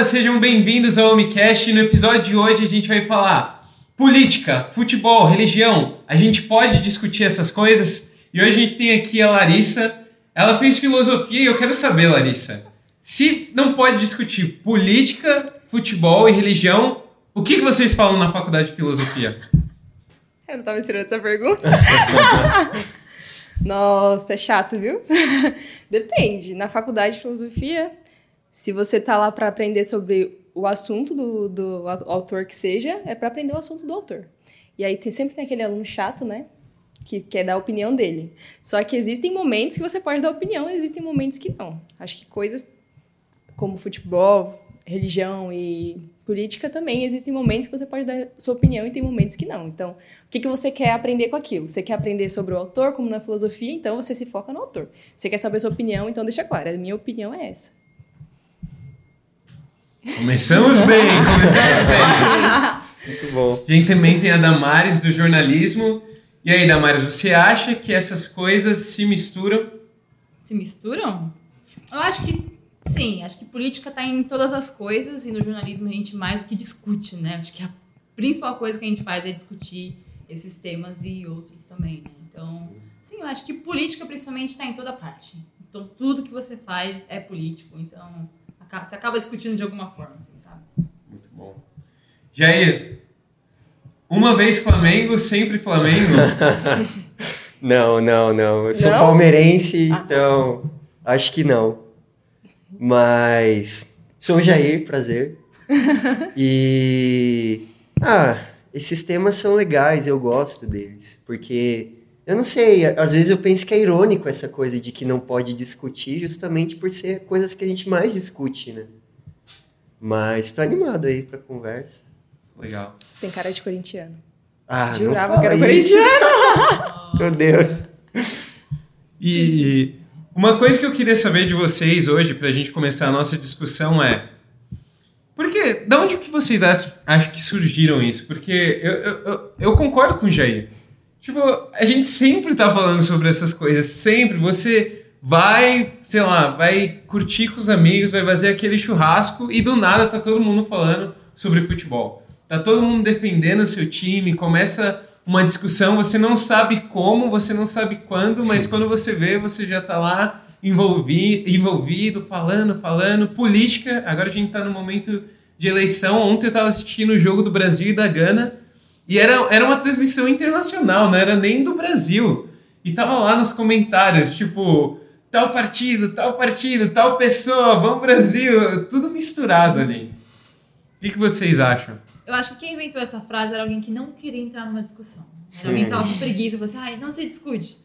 galera, sejam bem-vindos ao Homecast. No episódio de hoje a gente vai falar política, futebol, religião. A gente pode discutir essas coisas e hoje a gente tem aqui a Larissa. Ela fez filosofia e eu quero saber, Larissa, se não pode discutir política, futebol e religião, o que, que vocês falam na faculdade de filosofia? Eu não tava esperando essa pergunta. Nossa, é chato, viu? Depende. Na faculdade de filosofia, se você tá lá para aprender sobre o assunto do, do autor que seja, é para aprender o assunto do autor. E aí tem, sempre tem aquele aluno chato, né? Que quer dar a opinião dele. Só que existem momentos que você pode dar opinião, existem momentos que não. Acho que coisas como futebol, religião e política também existem momentos que você pode dar sua opinião e tem momentos que não. Então, o que, que você quer aprender com aquilo? Você quer aprender sobre o autor, como na filosofia, então você se foca no autor. Você quer saber sua opinião, então deixa claro, a minha opinião é essa. Começamos bem, começamos bem. Muito bom. A gente também tem a Damares do jornalismo. E aí, Damares, você acha que essas coisas se misturam? Se misturam? Eu acho que sim, acho que política está em todas as coisas e no jornalismo a gente mais do que discute, né? Acho que a principal coisa que a gente faz é discutir esses temas e outros também, né? Então, sim, eu acho que política principalmente está em toda parte. Então, tudo que você faz é político. Então, você acaba discutindo de alguma forma, assim, sabe? Muito bom. Jair, uma vez Flamengo, sempre Flamengo? não, não, não. Eu sou Não? palmeirense, Ah. então acho que não. Mas sou o Jair, prazer. E ah, esses temas são legais, eu gosto deles, porque eu não sei, às vezes eu penso que é irônico essa coisa de que não pode discutir, justamente por ser coisas que a gente mais discute, né? Mas tô animado aí pra conversa. Legal. Você tem cara de corintiano. Ah, Jurava não que era isso. corintiano. Meu Deus. E uma coisa que eu queria saber de vocês hoje, pra gente começar a nossa discussão é. Porque, da onde que vocês acham, acham que surgiram isso? Porque eu, eu, eu, eu concordo com o Jair. Tipo, a gente sempre tá falando sobre essas coisas, sempre. Você vai, sei lá, vai curtir com os amigos, vai fazer aquele churrasco e do nada tá todo mundo falando sobre futebol. Tá todo mundo defendendo o seu time, começa uma discussão, você não sabe como, você não sabe quando, mas quando você vê, você já tá lá envolvi, envolvido, falando, falando. Política, agora a gente tá no momento de eleição. Ontem eu tava assistindo o jogo do Brasil e da Gana. E era, era uma transmissão internacional, não era nem do Brasil. E tava lá nos comentários, tipo, tal partido, tal partido, tal pessoa, vamos Brasil, tudo misturado ali. O que, que vocês acham? Eu acho que quem inventou essa frase era alguém que não queria entrar numa discussão. Era alguém que tava com preguiça, falou assim, ai, não se discute.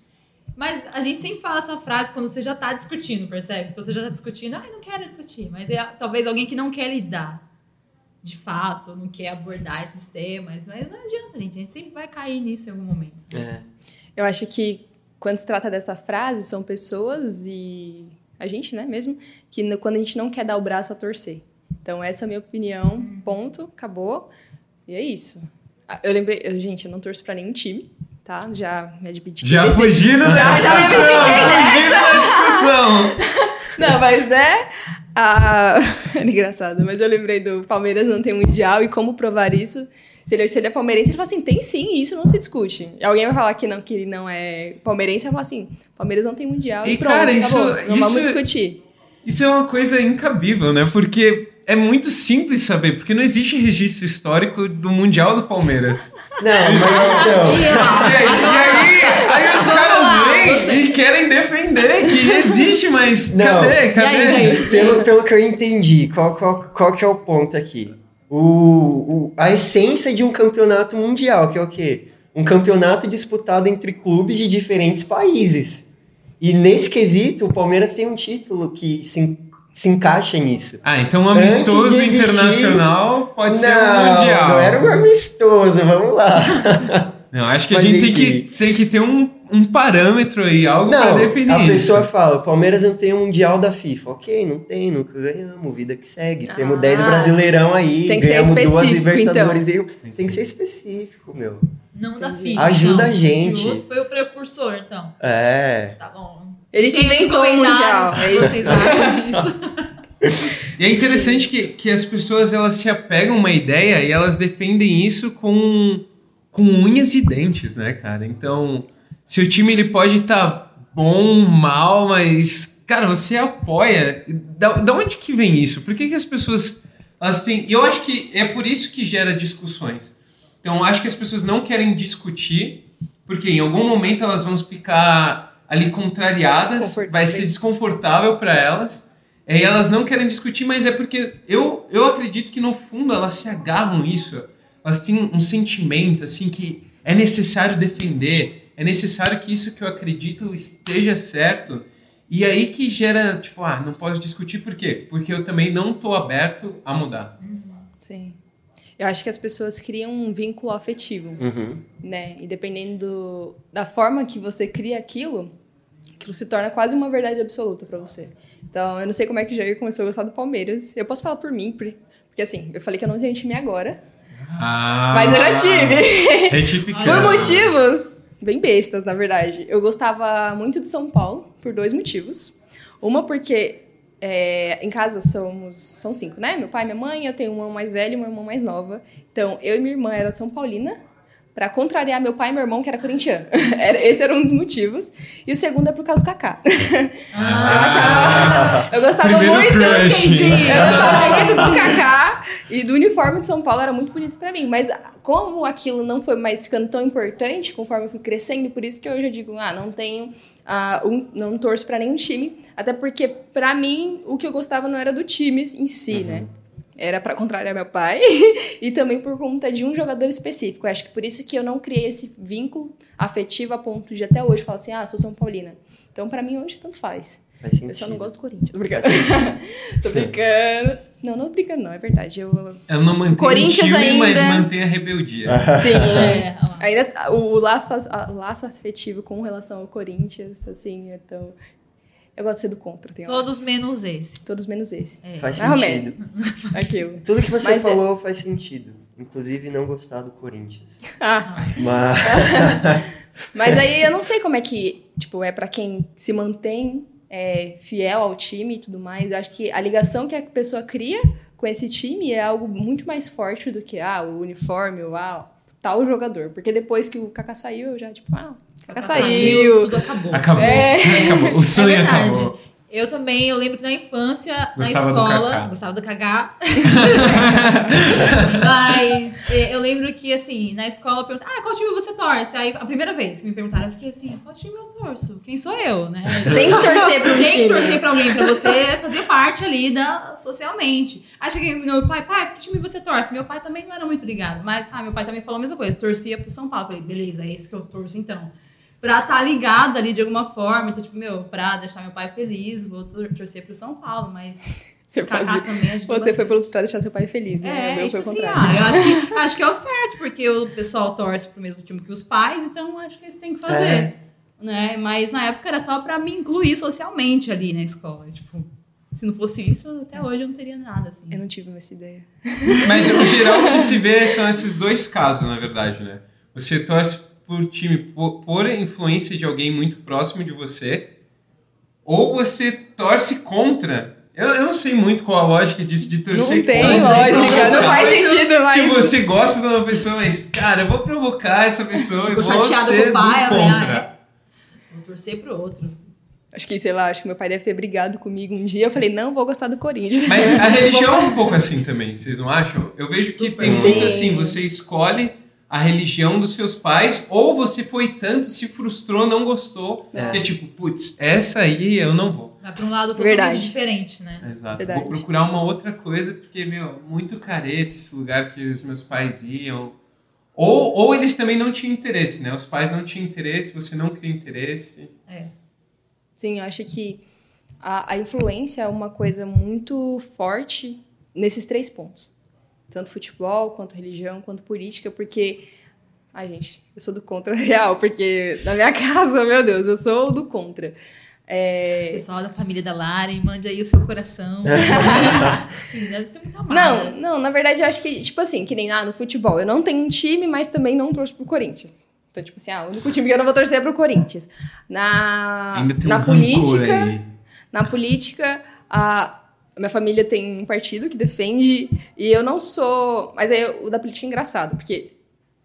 Mas a gente sempre fala essa frase quando você já tá discutindo, percebe? Então você já tá discutindo, ai, não quero discutir. Mas é talvez alguém que não quer lidar, de fato, não quer abordar esses temas. Mas não adianta, gente. A gente sempre vai cair nisso em algum momento. É. Eu acho que quando se trata dessa frase, são pessoas e a gente, né, mesmo, que no- quando a gente não quer dar o braço a torcer. Então, essa é a minha opinião, ponto, acabou. E é isso. Ah, Eu lembrei, eu- gente, eu não torço pra nenhum time, tá? Já me admiti. Já fugiram Já- já me da discussão! Não, mas né? A... Era engraçado, mas eu lembrei do Palmeiras não tem mundial e como provar isso. Se ele, se ele é palmeirense, ele fala assim: tem sim, isso não se discute. Alguém vai falar que não, que ele não é palmeirense, vai falar assim: Palmeiras não tem mundial. E, E, pronto, cara, acabou. isso- não isso- vamos discutir. Isso é uma coisa incabível, né? Porque é muito simples saber, porque não existe registro histórico do Mundial do Palmeiras. Não, mas então. E aí, e aí, aí os caras e querem defender que existe, mas Não. cadê? Cadê? aí? Pelo, pelo que eu entendi, qual, qual, qual que é o ponto aqui? O, o, a essência de um campeonato mundial, que é o quê? Um campeonato disputado entre clubes de diferentes países. E nesse quesito, o Palmeiras tem um título que se, se encaixa nisso. Ah, então um amistoso existir- internacional pode ser um não, mundial. não era um amistoso, vamos lá. Não, acho que a Mas gente tem que, tem que ter um, um parâmetro aí, algo pra Não, definir a isso. pessoa fala, o Palmeiras não tem um mundial da FIFA. Ok, não tem, nunca ganhamos, vida que segue. Temos Ah. 10 brasileirão aí, Tem que ser ganhamos duas específico, então. Libertadores aí. Tem que ser específico, meu. Não da Entendi. FIFA. Ajuda não. a gente. O foi o precursor, então. É. Tá bom. Ele nos inventou o comentários mundial, o que é isso. vocês acham disso. E é interessante que, que as pessoas elas se apegam a uma ideia e elas defendem isso com, com unhas e dentes, né, cara? Então, se o time ele pode estar tá bom, mal, mas, cara, você apoia. Da, da onde que vem isso? Por que, que as pessoas elas têm. E eu acho que é por isso que gera discussões. Então, acho que as pessoas não querem discutir, porque em algum momento elas vão ficar ali contrariadas, vai ser desconfortável para elas. E elas não querem discutir, mas é porque eu, eu acredito que no fundo elas se agarram nisso. Elas têm um sentimento assim que é necessário defender, é necessário que isso que eu acredito esteja certo. E aí que gera, tipo, ah, não posso discutir por quê? Porque eu também não estou aberto a mudar. Sim. Eu acho que as pessoas criam um vínculo afetivo, Uhum. né? E dependendo do, da forma que você cria aquilo, aquilo se torna quase uma verdade absoluta para você. Então, eu não sei como é que o Jair começou a gostar do Palmeiras. Eu posso falar por mim, por- porque assim, eu falei que eu não tenho time agora, Ah, mas eu já tive. Retificando. Por motivos bem bestas, na verdade. Eu gostava muito de São Paulo por dois motivos. Uma porque é, em casa somos são cinco, né? Meu pai, minha mãe, eu tenho uma mais velha e uma irmã mais nova. Então, eu e minha irmã era São Paulina pra contrariar meu pai e meu irmão, que era corintiano. Esse era um dos motivos. E o segundo é por causa do Kaká. Eu, achava, eu gostava Primeiro muito, crush. entendi. Eu gostava muito do Kaká e do uniforme de São Paulo era muito bonito pra mim. Mas como aquilo não foi mais ficando tão importante conforme eu fui crescendo, por isso que eu já digo, ah, não tenho, ah, um, não torço pra nenhum time. Até porque pra mim o que eu gostava não era do time em si, né? Era pra contrariar meu pai e também por conta de um jogador específico. Eu acho que por isso que eu não criei esse vínculo afetivo a ponto de até hoje falar assim, ah, sou São Paulina. Então, pra mim, hoje, tanto faz. Faz sentido. Eu só não gosto do Corinthians. Sentido. tô brincando. Não, não brincando, não, é verdade. Eu, Ela não mantém Corinthians o time, mas ainda- mantém a rebeldia. sim, é. É. Ainda o, o laço, a- laço afetivo com relação ao Corinthians, assim, então. Eu gosto de ser do contra, tem hora. Todos menos esse. Todos menos esse. É. Faz Mais sentido. Aquilo. Tudo que você Mas é- falou faz sentido. Inclusive não gostar do Corinthians. Ah, Mas. mas aí eu não sei como é que, tipo, é pra quem se mantém é, fiel ao time e tudo mais. Eu acho que a ligação que a pessoa cria com esse time é algo muito mais forte do que, ah, o uniforme, o ah, tal jogador. Porque depois que o Kaká saiu, eu já, tipo, ah, o Kaká saiu. Tudo acabou. Acabou. É. Acabou. O sonho é acabou. Eu também, eu lembro que na infância, Gostava na do escola, Kaká. gostava do Cagá. Mas é, eu lembro que, assim, na escola, perguntaram, ah, qual time você torce? Aí, a primeira vez que me perguntaram, eu fiquei assim, qual time eu torço? Quem sou eu, né? Tem que torcer pro Tem que torcer pra alguém, pra você fazer parte ali da, socialmente. Aí cheguei no meu pai, pai, que time você torce? Meu pai também não era muito ligado, mas, ah, meu pai também falou a mesma coisa, torcia pro São Paulo. Falei, beleza, é esse que eu torço então. Pra estar ligada ali de alguma forma, então, tipo, meu, pra deixar meu pai feliz, vou tor- torcer pro São Paulo, mas Você, fazia- você foi pelo pra deixar seu pai feliz, né? o É, meu tipo foi o assim, contrário. ah, eu acho que, acho que é o certo, porque o pessoal torce pro mesmo time que os pais, então acho que eles têm que fazer. É. Né? Mas na época era só pra me incluir socialmente ali na escola. Tipo, se não fosse isso, até hoje eu não teria nada, assim. Eu não tive essa ideia. Mas o geral que se vê são esses dois casos, na verdade, né? Você torce por time por, por influência de alguém muito próximo de você, ou você torce contra. Eu, eu não sei muito qual a lógica disso de torcer Não tem contra. lógica, não faz Mas, sentido, mas. Tipo, você gosta de uma pessoa, mas, cara, eu vou provocar essa pessoa e Ficou vou chateado ser com o pai, contra. ah, Vou torcer pro outro. Acho que, sei lá, acho que meu pai deve ter brigado comigo um dia. Eu falei, não vou gostar do Corinthians. Mas a religião é um pouco assim também, vocês não acham? Eu vejo que Super. tem muito Sim. assim, você escolhe a religião dos seus pais, ou você foi tanto, se frustrou, não gostou, É. que é tipo, putz, essa aí eu não vou. Vai pra um lado totalmente Verdade. diferente, né? Exato. Verdade. Vou procurar uma outra coisa, porque, meu, muito careta esse lugar que os meus pais iam. Ou, ou eles também não tinham interesse, né? Os pais não tinham interesse, você não cria interesse. Sim, eu acho que a, a influência é uma coisa muito forte nesses três pontos. Tanto futebol, quanto religião, quanto política, porque. Ai, gente, eu sou do contra real, porque na minha casa, meu Deus, eu sou do contra. É, Pessoal da família da Laren, mande aí o seu coração. Sim, deve ser muito amada. Não, não, na verdade eu acho que, tipo assim, que nem ah, no futebol, eu não tenho um time, mas também não torço pro Corinthians. Então, tipo assim, ah, o único time que eu não vou torcer é pro Corinthians. Na, Ainda tem na um política, na política, minha família tem um partido que defende e eu não sou. Mas aí o da política é engraçado, porque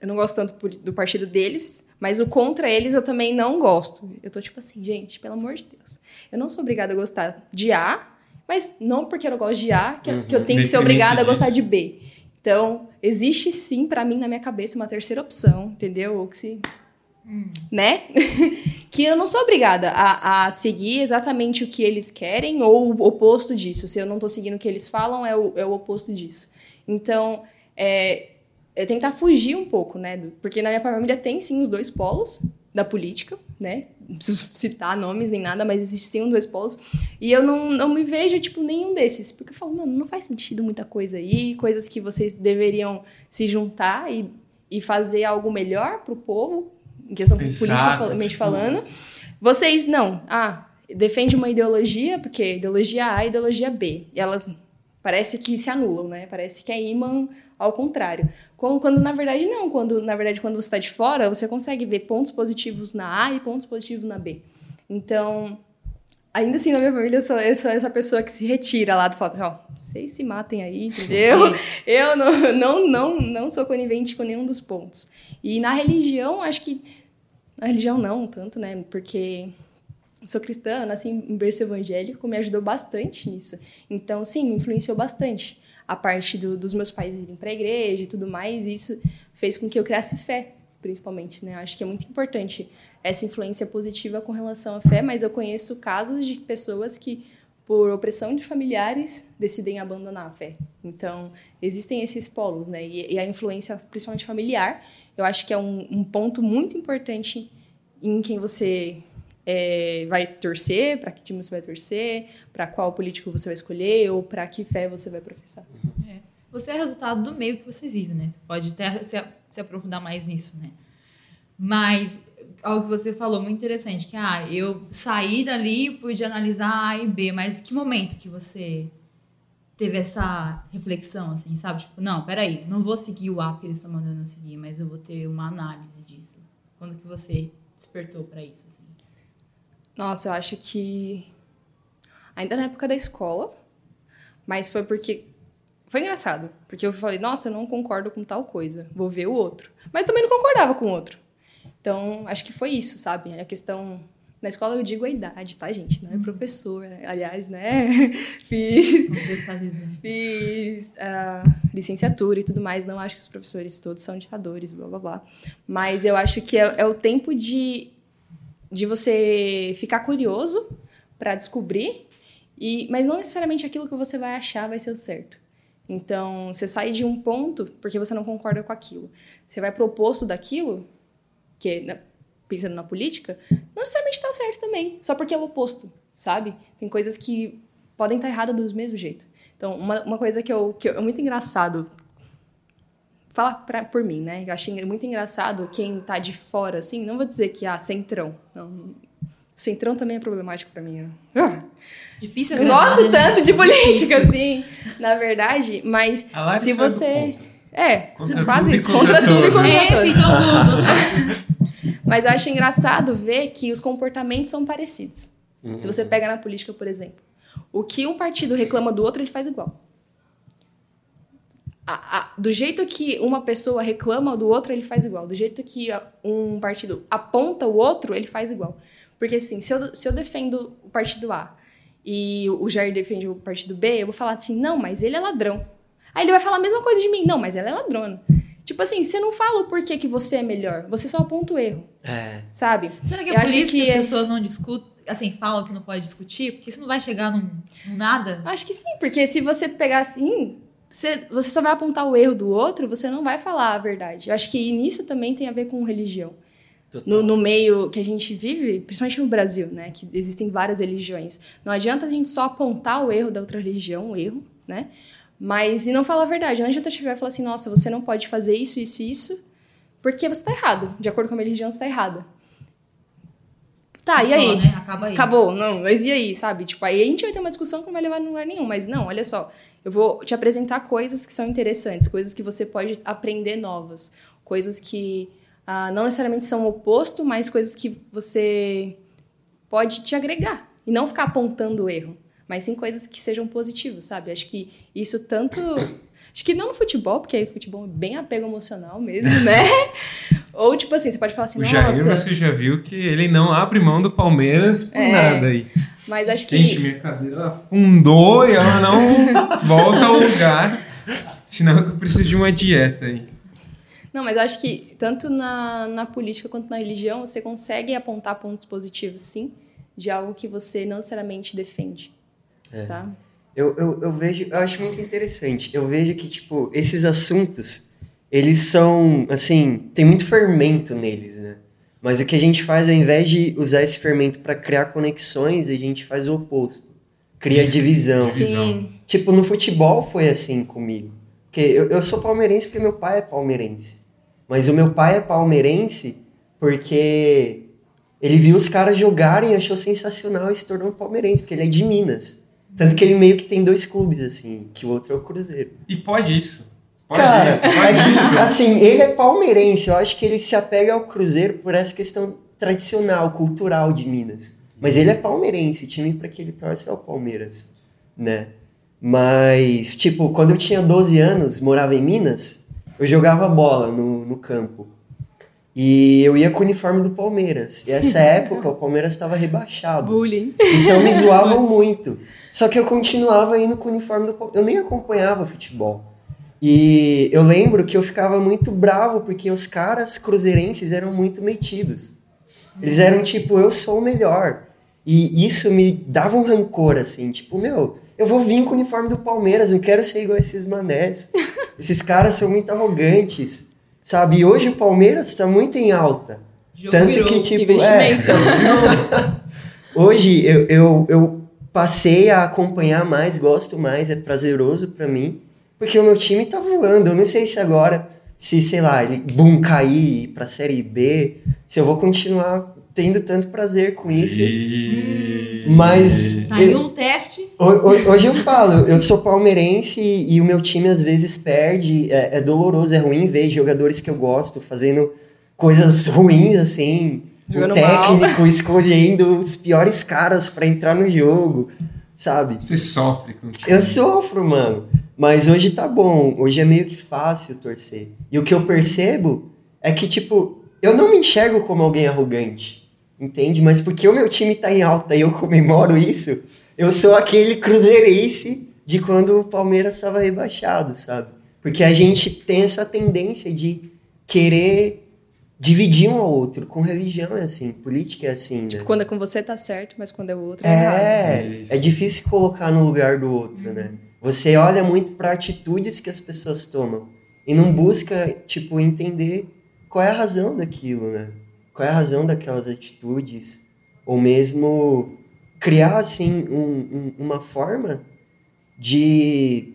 eu não gosto tanto do partido deles, mas o contra eles eu também não gosto. Eu tô tipo assim, gente, pelo amor de Deus. Eu não sou obrigada a gostar de A, mas não porque eu não gosto de A, que, uhum. que eu tenho que ser obrigada a gostar de B. Então, existe sim, para mim, na minha cabeça, uma terceira opção, entendeu? Ou que se. Né? que eu não sou obrigada a, a, seguir exatamente o que eles querem ou o oposto disso. Se eu não tô seguindo o que eles falam, é o, é o oposto disso. Então, é, é tentar fugir um pouco, né? Porque na minha família tem sim os dois polos da política, né? Não preciso citar nomes nem nada, mas existem dois polos. E eu não, não me vejo, tipo, nenhum desses. Porque eu falo, mano, não faz sentido muita coisa aí, coisas que vocês deveriam se juntar e, e fazer algo melhor pro povo, em questão politicamente falando. Vocês, não. Ah, defende uma ideologia, porque ideologia A e ideologia B. E elas parece que se anulam, né? Parece que é imã ao contrário. Quando, na verdade, não. Quando, na verdade, quando você está de fora, você consegue ver pontos positivos na A e pontos positivos na B. Então, ainda assim, na minha família, eu sou, eu sou essa pessoa que se retira lá do fala assim, ó, vocês se matem aí, entendeu? eu não, não, não, não sou conivente com nenhum dos pontos. E na religião, acho que... Na religião, não tanto, né? Porque sou cristã, nasci em berço evangélico, me ajudou bastante nisso. Então, sim, me influenciou bastante a parte do, dos meus pais irem para a igreja e tudo mais, isso fez com que eu criasse fé, principalmente, né? Acho que é muito importante essa influência positiva com relação à fé, mas eu conheço casos de pessoas que por opressão de familiares decidem abandonar a fé. Então, existem esses polos, né? E, e a influência, principalmente familiar, eu acho que é um, um ponto muito importante em quem você é, vai torcer, para que time você vai torcer, para qual político você vai escolher ou para que fé você vai professar. É. Você é resultado do meio que você vive, né? Você pode até se, se aprofundar mais nisso, né? Mas algo que você falou muito interessante, que ah, eu saí dali e pude analisar A e B, mas que momento que você teve essa reflexão, assim, sabe? Tipo, não, peraí, não vou seguir o A que eles estão mandando eu seguir, mas eu vou ter uma análise disso. Quando que você despertou para isso, assim? Nossa, eu acho que ainda na época da escola, mas foi porque foi engraçado, porque eu falei, nossa, eu não concordo com tal coisa, vou ver o outro. Mas também não concordava com o outro. Então, acho que foi isso, sabe? A questão na escola eu digo a idade, tá, gente? Não é professor, aliás, né? fiz fiz uh, licenciatura e tudo mais. Não acho que os professores todos são ditadores, blá blá blá. Mas eu acho que é, é o tempo de de você ficar curioso para descobrir, e, mas não necessariamente aquilo que você vai achar vai ser o certo. Então, você sai de um ponto porque você não concorda com aquilo. Você vai pro oposto daquilo, que né, pensando na política, não necessariamente está certo também, só porque é o oposto, sabe? Tem coisas que podem estar tá erradas do mesmo jeito. Então, uma, uma coisa que, eu, que é muito engraçado fala pra, por mim, né? Eu achei muito engraçado quem tá de fora, assim, não vou dizer que, ah, centrão. Não, centrão também é problemático para mim. Né? Ah, Difícil Não gosto né? tanto de política, assim, na verdade, mas se você... É, contra quase isso, contra, tudo e contra tudo. mas eu acho engraçado ver que os comportamentos são parecidos. Uhum. Se você pega na política, por exemplo, o que um partido reclama do outro, ele faz igual a, a, do jeito que uma pessoa reclama do outro, ele faz igual. Do jeito que um partido aponta o outro, ele faz igual. Porque, assim, se eu, se eu defendo o partido A e o Jair defende o partido B, eu vou falar assim, não, mas ele é ladrão. Aí ele vai falar a mesma coisa de mim, não, mas ela é ladrona. Tipo assim, você não fala o porquê que você é melhor, você só aponta o erro. É. Sabe? Será que é eu por isso que, que as pessoas não discutem, assim, falam que não pode discutir? Porque isso não vai chegar num, num nada? Acho que sim, porque se você pegar assim, você, você só vai apontar o erro do outro, você não vai falar a verdade. Eu acho que nisso também tem a ver com religião. No, no, meio que a gente vive, principalmente no Brasil, né, que existem várias religiões. Não adianta a gente só apontar o erro da outra religião, o erro, né, mas e não falar a verdade. Não adianta chegar e falar assim, nossa, você não pode fazer isso, isso isso, porque você está errado. De acordo com a minha religião, você está errado. Tá, só, e aí? Né? Acaba aí. Acabou, não, mas e aí, sabe? Tipo, aí a gente vai ter uma discussão que não vai levar a lugar nenhum. Mas não, olha só, eu vou te apresentar coisas que são interessantes, coisas que você pode aprender novas, coisas que ah, não necessariamente são o oposto, mas coisas que você pode te agregar. E não ficar apontando o erro, mas sim coisas que sejam positivas, sabe? Acho que isso tanto. Acho que não no futebol, porque aí futebol é bem apego emocional mesmo, né? Ou tipo assim, você pode falar assim, O nossa. Jair, você já viu que ele não abre mão do Palmeiras por É. nada aí. Mas acho Gente, que. minha cadeira afundou e ela não volta ao lugar. Senão eu preciso de uma dieta aí. Não, mas eu acho que tanto na, na política quanto na religião, você consegue apontar pontos positivos, sim, de algo que você não necessariamente defende. É. Sabe? Eu, eu, eu vejo, eu acho muito interessante. Eu vejo que, tipo, esses assuntos, eles são, assim, tem muito fermento neles, né? Mas o que a gente faz, ao invés de usar esse fermento para criar conexões, a gente faz o oposto. Cria divisão. Divisão. Sim. Tipo, no futebol foi assim comigo. Porque eu, eu sou palmeirense porque meu pai é palmeirense. Mas o meu pai é palmeirense porque ele viu os caras jogarem, achou sensacional e se tornou um palmeirense, porque ele é de Minas. Tanto que ele meio que tem dois clubes, assim, que o outro é o Cruzeiro. E pode isso. Pode Cara, isso, pode isso. assim, ele é palmeirense, eu acho que ele se apega ao Cruzeiro por essa questão tradicional, cultural de Minas. Mas ele é palmeirense, o time para que ele torce é o Palmeiras, né? Mas, tipo, quando eu tinha 12 anos, morava em Minas, eu jogava bola no, no campo. E eu ia com o uniforme do Palmeiras. E essa época o Palmeiras estava rebaixado. Bullying. Então me zoavam muito. Só que eu continuava indo com o uniforme do Palmeiras. Eu nem acompanhava futebol. E eu lembro que eu ficava muito bravo porque os caras cruzeirenses eram muito metidos. Eles eram tipo, eu sou o melhor. E isso me dava um rancor, assim, tipo, meu, eu vou vir com o uniforme do Palmeiras, não quero ser igual a esses manés. Esses caras são muito arrogantes, sabe? E hoje o Palmeiras tá muito em alta. Jogo Tanto virou. que, tipo, investimento. é, Hoje eu, eu, eu passei a acompanhar mais, gosto mais, é prazeroso pra mim, porque o meu time tá voando. Eu não sei se agora, se sei lá, ele boom cair pra série B, se eu vou continuar tendo tanto prazer com isso. E- Mas Tá aí eu- um teste. Ho- ho- Hoje eu falo, eu sou palmeirense e, e o meu time às vezes perde, é, é doloroso, é ruim ver jogadores que eu gosto fazendo coisas ruins assim, Jogando o técnico escolhendo os piores caras pra entrar no jogo, sabe? Você sofre com Eu sofro, mano, mas hoje tá bom, hoje é meio que fácil torcer. E o que eu percebo é que, tipo, eu não me enxergo como alguém arrogante, entende? Mas porque o meu time tá em alta e eu comemoro isso, eu sou aquele cruzeirense de quando o Palmeiras estava rebaixado, sabe? Porque a gente tem essa tendência de querer dividir um ao outro. Com religião é assim, política é assim, né? Quando é com você tá certo, mas quando é o outro é. É, Isso. é difícil colocar no lugar do outro, né? Você olha muito para atitudes que as pessoas tomam e não busca, tipo, entender qual é a razão daquilo, né? Qual é a razão daquelas atitudes ou mesmo criar assim um- um- uma forma de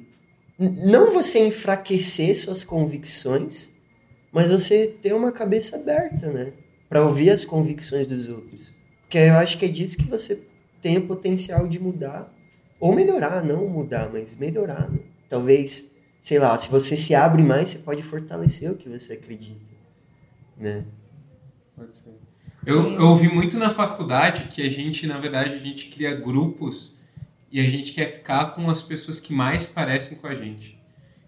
não você enfraquecer suas convicções, mas você ter uma cabeça aberta, né? Para ouvir as convicções dos outros. Porque eu acho que é disso que você tem o potencial de mudar ou melhorar, não mudar, mas melhorar. Né? Talvez, sei lá, se você se abre mais, você pode fortalecer o que você acredita, né? Pode ser. Eu, eu ouvi muito na faculdade que a gente, na verdade, a gente cria grupos e a gente quer ficar com as pessoas que mais parecem com a gente.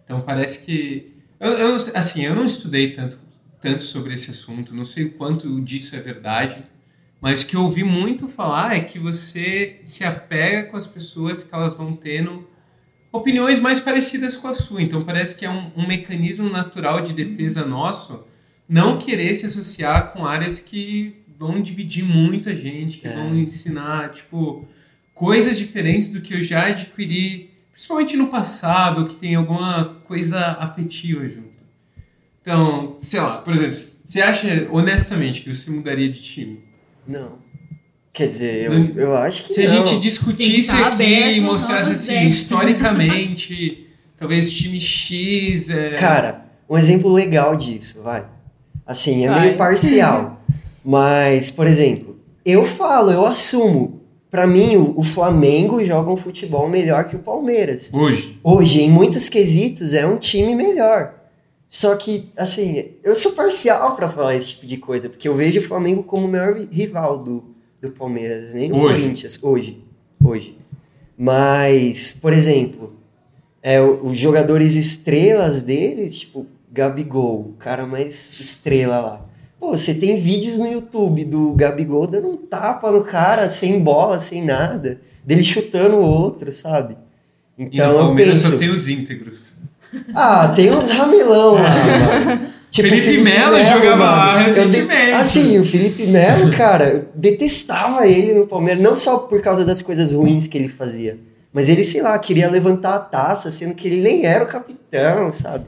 Então parece que. Eu, eu assim, eu não estudei tanto, tanto sobre esse assunto, não sei o quanto disso é verdade, mas o que eu ouvi muito falar é que você se apega com as pessoas que elas vão tendo opiniões mais parecidas com a sua. Então parece que é um, um mecanismo natural de defesa nosso não querer se associar com áreas que vão dividir muito a gente, que É. vão ensinar, tipo, coisas diferentes do que eu já adquiri, principalmente no passado, que tem alguma coisa afetiva junto. Então, sei lá, por exemplo, você acha honestamente que você mudaria de time? Não. Quer dizer, eu, Não- eu acho que Se a não. gente discutisse aqui e a mostrasse assim, testes. historicamente, talvez time X. É... Cara, um exemplo legal disso, vai. Assim, é meio parcial. mas, por exemplo, eu falo, eu assumo. Pra mim, o, o Flamengo joga um futebol melhor que o Palmeiras. Hoje. Hoje, em muitos quesitos, é um time melhor. Só que, assim, eu sou parcial pra falar esse tipo de coisa, porque eu vejo o Flamengo como o maior rival do, do Palmeiras, nem o Hoje. Corinthians, hoje. Hoje. Mas, por exemplo, é, o- os jogadores estrelas deles, tipo, Gabigol, o cara mais estrela lá. Pô, você tem vídeos no YouTube do Gabigol dando um tapa no cara, sem bola, sem nada, dele chutando o outro, sabe? E Então no eu Palmeiras penso, só tem os íntegros. ah, tem uns ramelão lá, mano. Tipo, Felipe Melo jogava lá mano. De- recentemente. Assim, o Felipe Melo, cara, eu detestava ele no Palmeiras, não só por causa das coisas ruins que ele fazia, mas ele, sei lá, queria levantar a taça, sendo que ele nem era o capitão, sabe?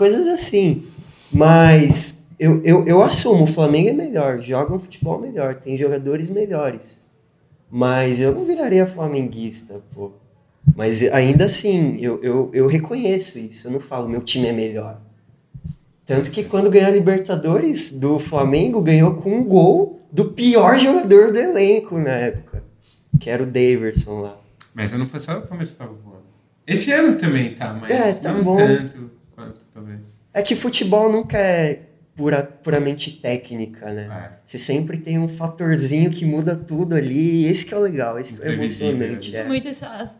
Coisas assim. Mas eu, eu, eu assumo, o Flamengo é melhor, joga um futebol melhor, tem jogadores melhores. Mas eu não viraria flamenguista, pô. Mas ainda assim, eu, eu, eu reconheço isso. Eu não falo, meu time é melhor. Tanto que quando ganhou a Libertadores do Flamengo, ganhou com um gol do pior jogador do elenco na época. Que era o Daverson lá. Mas ano passado o Palmeiras estava voando. Esse ano também tá, mas É, tá não bom. tanto talvez. É que futebol nunca é pura, puramente técnica, né? É. Você sempre tem um fatorzinho que muda tudo ali. E esse que é o legal, esse que é emocionante. né? É. muito essa,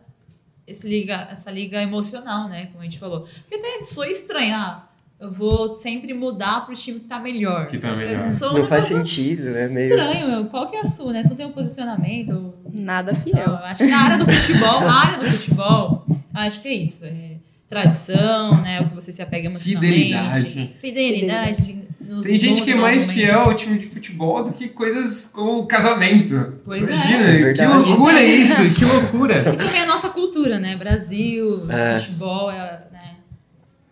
esse liga, essa liga emocional, né? Como a gente falou. Porque até sou estranhar. Eu vou sempre mudar pro time que tá melhor. Que tá melhor. Não faz sentido, né? Meio... estranho, meu. Qual que é a sua, né? Você não tem um posicionamento. Nada Não, fiel. eu acho que na área do futebol, na área do futebol, acho que é isso. É tradição, né? O que você se apega emocionalmente. Fidelidade. Fidelidade. nos Tem gente que é mais momentos. fiel ao time de futebol do que coisas como casamento. Pois é. Imagina, É que loucura isso, que loucura. E também a nossa cultura, né? Brasil, É. futebol, é, né?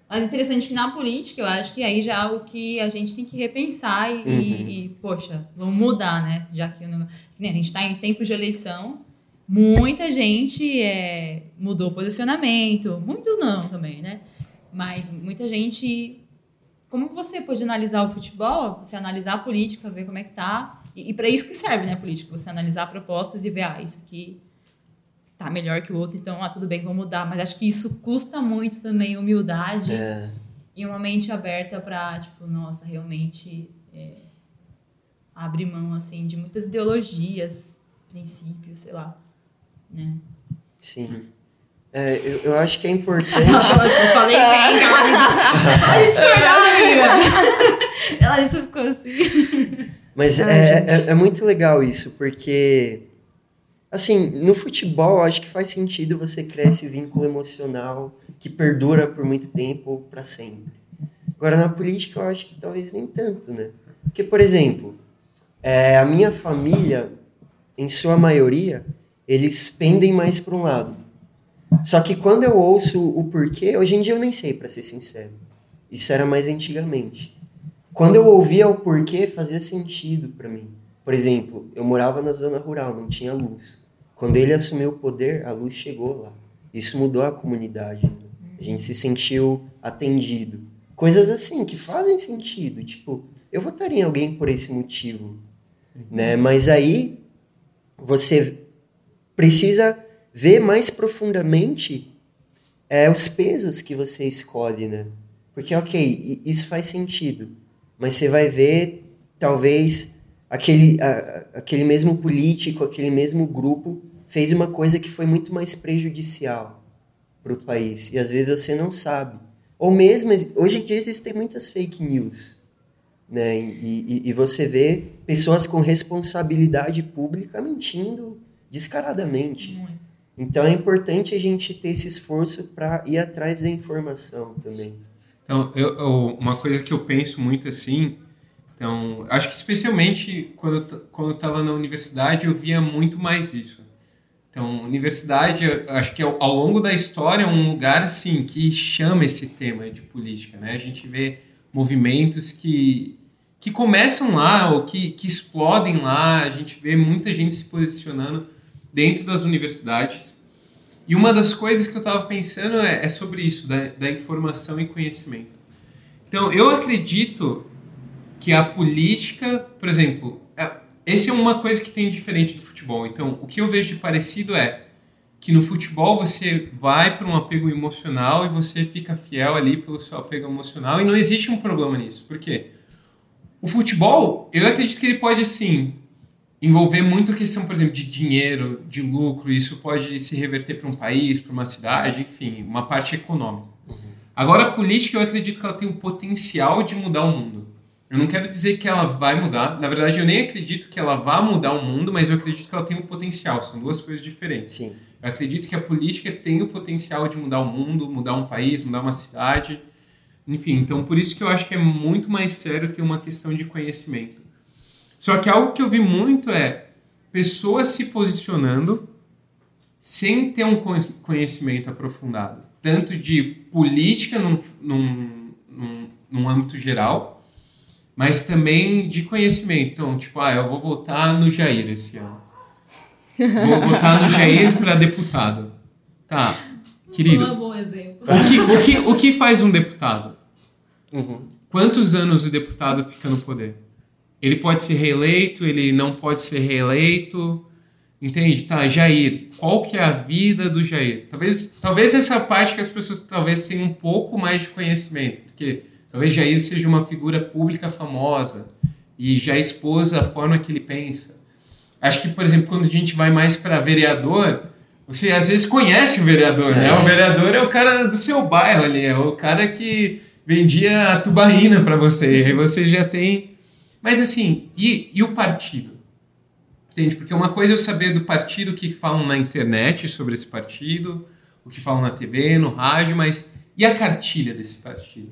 Mas interessante que na política, eu acho que aí já é algo que a gente tem que repensar e, Uhum. e- e, poxa, vamos mudar, né? Já que, o negócio- que nem a gente está em tempos de eleição, muita gente é, mudou posicionamento, muitos não também, né? Mas muita gente. Como você pode analisar o futebol? Você analisar a política, ver como é que tá. E, e para isso que serve, né, a política? Você analisar propostas e ver, ah, isso aqui tá melhor que o outro, então, ah, tudo bem, vou mudar. Mas acho que isso custa muito também humildade É. e uma mente aberta pra, tipo, nossa, realmente é, abrir mão, assim, de muitas ideologias, princípios, sei lá, né? Sim. É, eu, eu acho que é importante. Ela eu falei bem, ela amiga. Ela isso ficou assim. Mas Ai, é, é, é muito legal isso, porque, assim, no futebol, acho que faz sentido você criar esse vínculo emocional que perdura por muito tempo ou para sempre. Agora, na política, eu acho que talvez nem tanto, né? Porque, por exemplo, é, a minha família, em sua maioria, eles pendem mais para um lado. Só que quando eu ouço o porquê, hoje em dia eu nem sei, para ser sincero. Isso era mais antigamente. Quando eu ouvia o porquê, fazia sentido para mim. Por exemplo, eu morava na zona rural, não tinha luz. Quando ele assumiu o poder, a luz chegou lá. Isso mudou a comunidade. né? A gente se sentiu atendido. Coisas assim que fazem sentido. Tipo, eu votaria em alguém por esse motivo. Né? Mas aí você precisa ver mais profundamente é, os pesos que você escolhe, né? Porque, ok, isso faz sentido, mas você vai ver, talvez, aquele, a- aquele mesmo político, aquele mesmo grupo fez uma coisa que foi muito mais prejudicial para o país, e às vezes você não sabe. Ou mesmo, hoje em dia existem muitas fake news, né? E, e, e você vê pessoas com responsabilidade pública mentindo descaradamente. Muito. Então é importante a gente ter esse esforço para ir atrás da informação também. Então, eu, eu- uma coisa que eu penso muito assim, então, acho que especialmente quando quando eu estava na universidade, eu via muito mais isso. Então, universidade, eu acho que ao, ao longo da história é um lugar assim que chama esse tema de política, né? A gente vê movimentos que que começam lá ou que, que explodem lá, a gente vê muita gente se posicionando dentro das universidades. E uma das coisas que eu estava pensando é, é sobre isso, da, da informação e conhecimento. Então, eu acredito que a política, por exemplo, é, esse é uma coisa que tem diferente do futebol. Então, o que eu vejo de parecido é que no futebol você vai para um apego emocional e você fica fiel ali pelo seu apego emocional e não existe um problema nisso. Por quê? O futebol, eu acredito que ele pode, assim, envolver muito a questão, por exemplo, de dinheiro, de lucro, isso pode se reverter para um país, para uma cidade, enfim, uma parte econômica. Agora, a política, eu acredito que ela tem o potencial de mudar o mundo. Eu não quero dizer que ela vai mudar, na verdade, eu nem acredito que ela vá mudar o mundo, mas eu acredito que ela tem o potencial, são duas coisas diferentes. Sim. Eu acredito que a política tem o potencial de mudar o mundo, mudar um país, mudar uma cidade. Enfim, então por isso que eu acho que é muito mais sério ter uma questão de conhecimento. Só que algo que eu vi muito é pessoas se posicionando sem ter um conhecimento aprofundado, tanto de política num, num, num, num âmbito geral, mas também de conhecimento. Então, tipo, ah, eu vou votar no Jair esse ano. Vou votar no Jair para deputado. Tá, querido. Um bom exemplo. O que, o, que, o que faz um deputado? Uhum. Quantos anos o deputado fica no poder? Ele pode ser reeleito, ele não pode ser reeleito. Entende? Tá, Jair. Qual que é a vida do Jair? Talvez, talvez essa parte que as pessoas talvez tenham um pouco mais de conhecimento. Porque talvez Jair seja uma figura pública famosa e já expôs a forma que ele pensa. Acho que, por exemplo, quando a gente vai mais para vereador, você às vezes conhece o vereador, né? O vereador é o cara do seu bairro ali, é o cara que vendia a tubaína para você. Aí você já tem. Mas assim, e, e o partido? Entende? Porque uma coisa é eu saber do partido o que falam na internet sobre esse partido, o que falam na TV, no rádio, mas e a cartilha desse partido?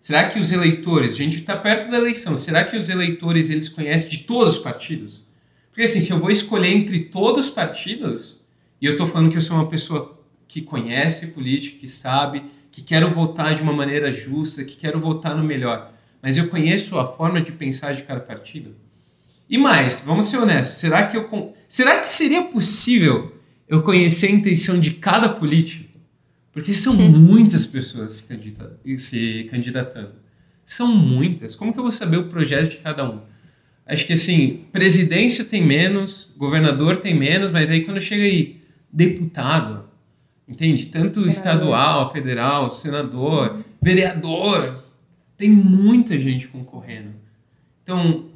Será que os eleitores, a gente está perto da eleição, será que os eleitores eles conhecem de todos os partidos? Porque assim, se eu vou escolher entre todos os partidos, e eu estou falando que eu sou uma pessoa que conhece política, que sabe, que quero votar de uma maneira justa, que quero votar no melhor, mas eu conheço a forma de pensar de cada partido. E mais, vamos ser honestos, será que eu será que seria possível eu conhecer a intenção de cada político? Porque são muitas pessoas se, candidata, se candidatando. São muitas. Como que eu vou saber o projeto de cada um? Acho que assim, presidência tem menos, governador tem menos, mas aí quando chega aí deputado, entende? Tanto senador. estadual, federal, senador, uhum. vereador, tem muita gente concorrendo. Então,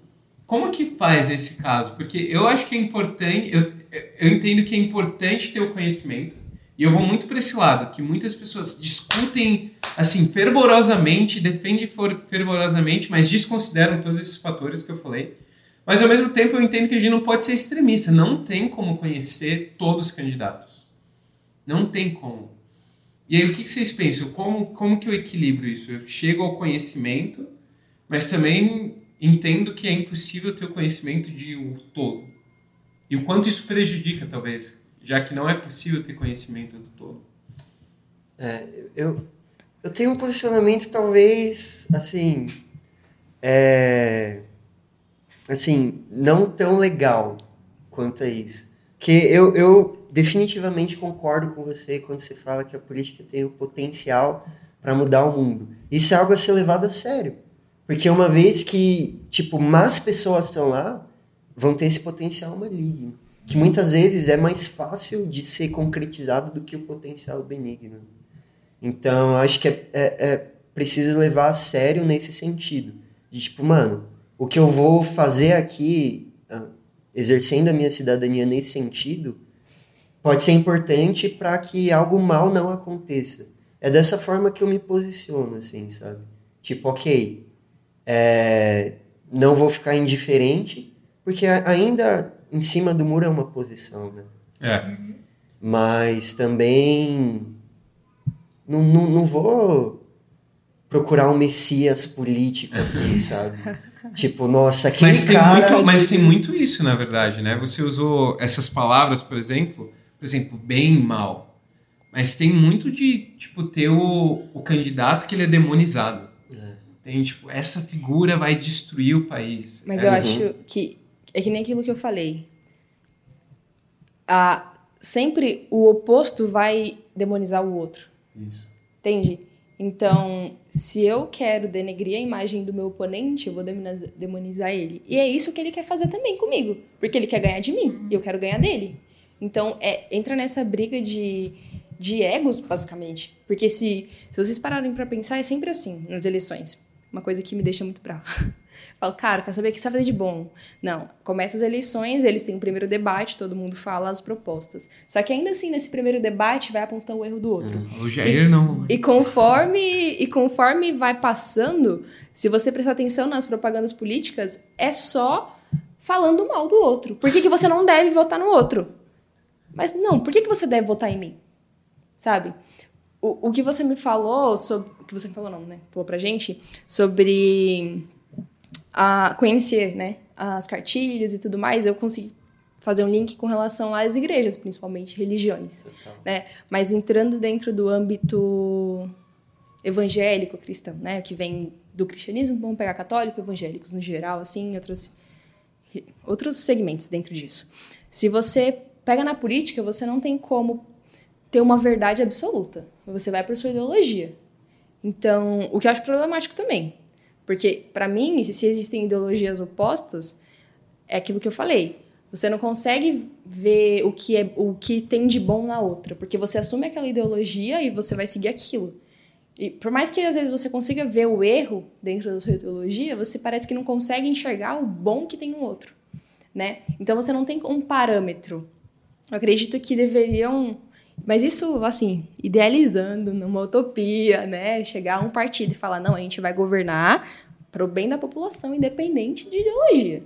como que faz nesse caso? Porque eu acho que é importante, eu, eu entendo que é importante ter o conhecimento, e eu vou muito para esse lado, que muitas pessoas discutem assim fervorosamente, defendem fervorosamente, mas desconsideram todos esses fatores que eu falei. Mas ao mesmo tempo eu entendo que a gente não pode ser extremista. Não tem como conhecer todos os candidatos. Não tem como. E aí o que vocês pensam? Como, como que eu equilibro isso? Eu chego ao conhecimento, mas também entendo que é impossível ter o conhecimento de o todo. E o quanto isso prejudica, talvez, já que não é possível ter conhecimento do todo. É, eu, eu tenho um posicionamento, talvez, assim. É, assim, não tão legal quanto a isso. Que eu, eu definitivamente concordo com você quando você fala que a política tem o potencial para mudar o mundo. Isso é algo a ser levado a sério. Porque uma vez que, tipo, mais pessoas estão lá, vão ter esse potencial maligno. Que muitas vezes é mais fácil de ser concretizado do que o potencial benigno. Então, acho que é, é, é preciso levar a sério nesse sentido. De tipo, mano, o que eu vou fazer aqui, ah, exercendo a minha cidadania nesse sentido, pode ser importante para que algo mal não aconteça. É dessa forma que eu me posiciono, assim, sabe? Tipo, ok, é, não vou ficar indiferente, porque ainda em cima do muro é uma posição, né? É. Mas também não, não, não vou procurar um messias político aqui, sabe? Tipo, nossa, que mas tem cara... Muito, mas tem muito isso, na verdade, né? Você usou essas palavras, por exemplo, por exemplo, bem e mal. Mas tem muito de, tipo, ter o, o candidato que ele é demonizado. É. Tem, tipo, essa figura vai destruir o país. Mas eu acho que é que nem aquilo que eu falei. Ah, sempre o oposto vai demonizar o outro. Isso. Entende? Então, se eu quero denegrir a imagem do meu oponente, eu vou demonizar ele. E é isso que ele quer fazer também comigo, porque ele quer ganhar de mim e eu quero ganhar dele. Então, é, entra nessa briga de, de egos, basicamente. Porque se, se vocês pararem para pensar, é sempre assim nas eleições. uma coisa que me deixa muito brava. Falo, cara, quer saber o que você vai fazer de bom? Não, começa as eleições, eles têm o primeiro debate, todo mundo fala as propostas. Só que ainda assim, nesse primeiro debate, vai apontar o erro do outro. Hum, o Jair não. E conforme, e conforme vai passando, se você prestar atenção nas propagandas políticas, é só falando mal do outro. Por que, que você não deve votar no outro? Mas não, por que, que você deve votar em mim? Sabe? O, o que você me falou sobre. O que você me falou, não, né? Falou pra gente sobre a conhecer, né? As cartilhas e tudo mais, eu consegui fazer um link com relação às igrejas, principalmente religiões, né? Mas entrando dentro do âmbito evangélico cristão, né? Que vem do cristianismo, vamos pegar católico, evangélicos no geral, assim, outros outros segmentos dentro disso. Se você pega na política, você não tem como ter uma verdade absoluta. Você vai por sua ideologia. Então, o que eu acho problemático também. Porque, para mim, se existem ideologias opostas, é aquilo que eu falei. Você não consegue ver o que, é, o que tem de bom na outra, porque você assume aquela ideologia e você vai seguir aquilo. E por mais que às vezes você consiga ver o erro dentro da sua ideologia, você parece que não consegue enxergar o bom que tem no outro, né? Então você não tem um parâmetro. Eu acredito que deveriam mas isso, assim, idealizando numa utopia, né? Chegar a um partido e falar, não, a gente vai governar para o bem da população, independente de ideologia.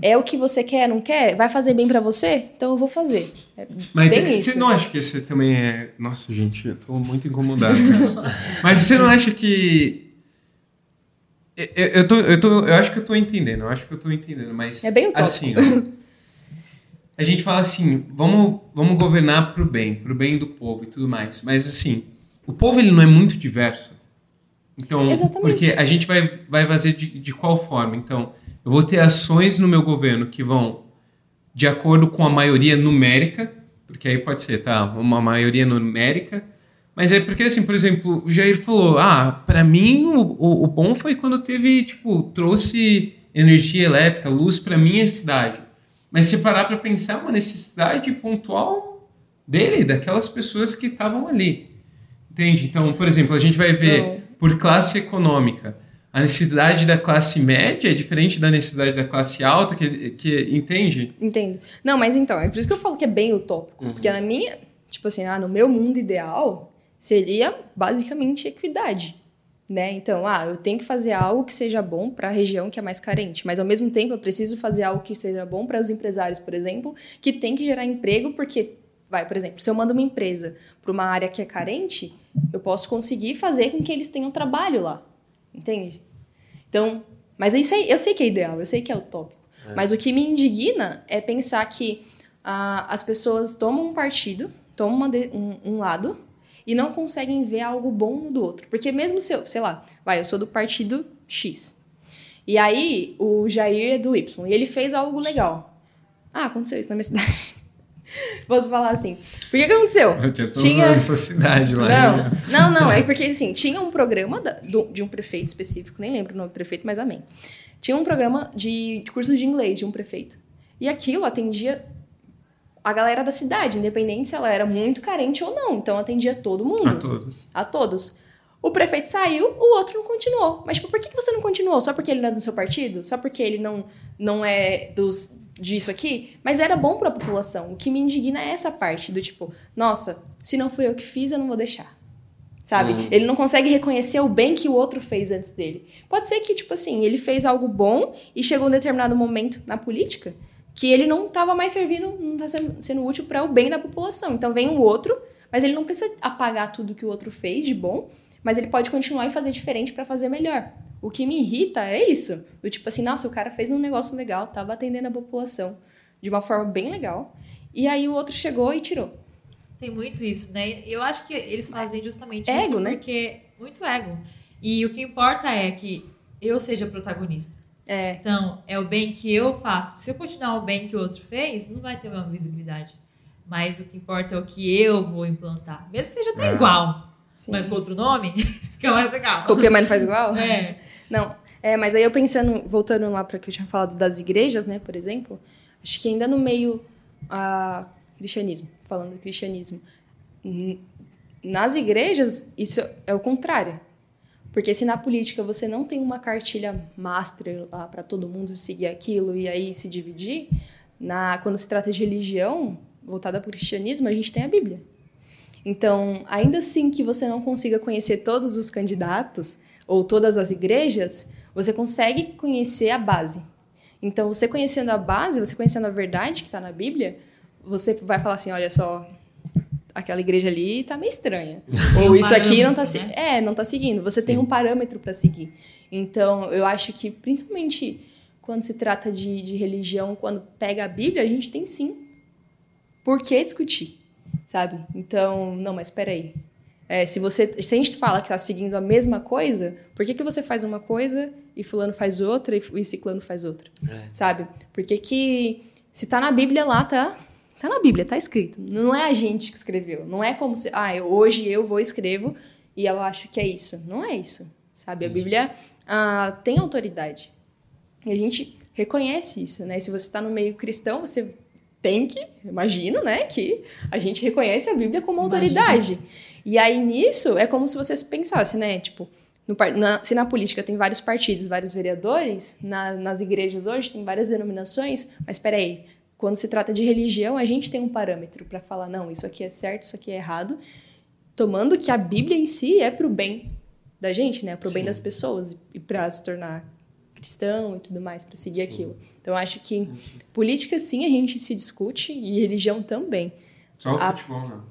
É o que você quer, não quer? Vai fazer bem para você? Então eu vou fazer. É Mas você não acha que esse também é. Nossa, gente, eu tô muito incomodado com isso. Mas você não acha que. Eu, eu, tô, eu, tô, eu acho que eu tô entendendo, eu acho que eu tô entendendo, mas. É bem utópico. Assim, ó, a gente fala assim, vamos, vamos governar para o bem, para o bem do povo e tudo mais. Mas assim, o povo ele não é muito diverso. Então, Exatamente. porque a gente vai, vai fazer de, de qual forma? Então, eu vou ter ações no meu governo que vão de acordo com a maioria numérica, porque aí pode ser, tá, uma maioria numérica, mas é porque, assim, por exemplo, o Jair falou, ah, para mim o, o, o, bom foi quando teve, tipo, trouxe energia elétrica, luz para minha cidade. Mas se parar para pensar, é uma necessidade pontual dele, daquelas pessoas que estavam ali. Entende? Então, por exemplo, a gente vai ver Não. por classe econômica. A necessidade da classe média é diferente da necessidade da classe alta, que, que entende? Entendo. Não, mas então, é por isso que eu falo que é bem utópico. Uhum. Porque na minha, tipo assim, ah, no meu mundo ideal, seria basicamente equidade né? Então, ah, eu tenho que fazer algo que seja bom para a região que é mais carente, mas ao mesmo tempo eu preciso fazer algo que seja bom para os empresários, por exemplo, que tem que gerar emprego, porque, vai, por exemplo, se eu mando uma empresa para uma área que é carente, eu posso conseguir fazer com que eles tenham trabalho lá, entende? Então, mas isso aí, eu sei que é ideal, eu sei que é utópico, é. mas o que me indigna é pensar que ah, as pessoas tomam um partido, tomam de, um, um lado e não conseguem ver algo bom no do outro. Porque mesmo se eu, sei lá, vai, eu sou do partido X. E aí o Jair é do Y. E ele fez algo legal. Ah, aconteceu isso na minha cidade. Posso falar assim. Por que, que aconteceu? Eu tinha essa cidade lá. Não, né? não, não. É porque assim, tinha um programa da, do, de um prefeito específico, nem lembro o nome do prefeito, mas amém. Tinha um programa de, de cursos de inglês de um prefeito. E aquilo atendia a galera da cidade, independente se ela era muito carente ou não. Então atendia todo mundo. A todos. A todos. O prefeito saiu, o outro não continuou. Mas, tipo, por que você não continuou? Só porque ele não é do seu partido? Só porque ele não, não é dos, disso aqui? Mas era bom para a população. O que me indigna é essa parte do tipo, nossa, se não foi eu que fiz, eu não vou deixar. Sabe? Uhum. Ele não consegue reconhecer o bem que o outro fez antes dele. Pode ser que, tipo assim, ele fez algo bom e chegou um determinado momento na política que ele não estava mais servindo, não está sendo, sendo útil para o bem da população. Então vem um outro, mas ele não precisa apagar tudo que o outro fez de bom, mas ele pode continuar e fazer diferente para fazer melhor. O que me irrita é isso, do tipo assim, nossa, o cara fez um negócio legal, estava atendendo a população de uma forma bem legal, e aí o outro chegou e tirou. Tem muito isso, né? Eu acho que eles fazem justamente ego, isso né? porque muito ego. E o que importa é que eu seja protagonista. É. Então, é o bem que eu faço. Se eu continuar o bem que o outro fez, não vai ter uma visibilidade. Mas o que importa é o que eu vou implantar. Mesmo que seja até é. igual, Sim. mas com outro nome, fica mais legal. Copia, mas não faz igual? É. Não. É, mas aí eu pensando, voltando lá para que eu tinha falado das igrejas, né, por exemplo, acho que ainda no meio a cristianismo, falando do cristianismo, nas igrejas isso é o contrário. Porque se na política você não tem uma cartilha master lá para todo mundo seguir aquilo e aí se dividir, na quando se trata de religião voltada para o cristianismo, a gente tem a Bíblia. Então, ainda assim que você não consiga conhecer todos os candidatos ou todas as igrejas, você consegue conhecer a base. Então, você conhecendo a base, você conhecendo a verdade que está na Bíblia, você vai falar assim, olha só, aquela igreja ali tá meio estranha. Tem Ou um isso aqui não tá, parâmetro, se- é, não tá seguindo. Você tem um parâmetro para seguir. Então, eu acho que principalmente quando se trata de, de religião, quando pega a Bíblia, a gente tem sim por que discutir, sabe? Então, não, mas espera aí. É, se você, se a gente fala que tá seguindo a mesma coisa, por que, que você faz uma coisa e fulano faz outra e, e ciclano faz outra? É. Sabe? Por que que se tá na Bíblia lá, tá Tá na Bíblia, tá escrito. Não é a gente que escreveu. Não é como se, ah, eu- hoje eu vou escrevo e eu acho que é isso. Não é isso, sabe? A Bíblia ah, tem autoridade. E a gente reconhece isso, né? Se você está no meio cristão, você tem que, imagino, né, que a gente reconhece a Bíblia como autoridade. E aí nisso é como se você pensasse, né, tipo, no na- se na política tem vários partidos, vários vereadores, na- nas igrejas hoje tem várias denominações, mas peraí, quando se trata de religião, a gente tem um parâmetro para falar, não, isso aqui é certo, isso aqui é errado, tomando que a Bíblia em si é pro bem da gente, né, pro bem Sim. das pessoas e para se tornar cristão e tudo mais, para seguir Sim. aquilo. Então, eu acho que política, sim, a gente se discute e religião também. Só o A- futebol, não.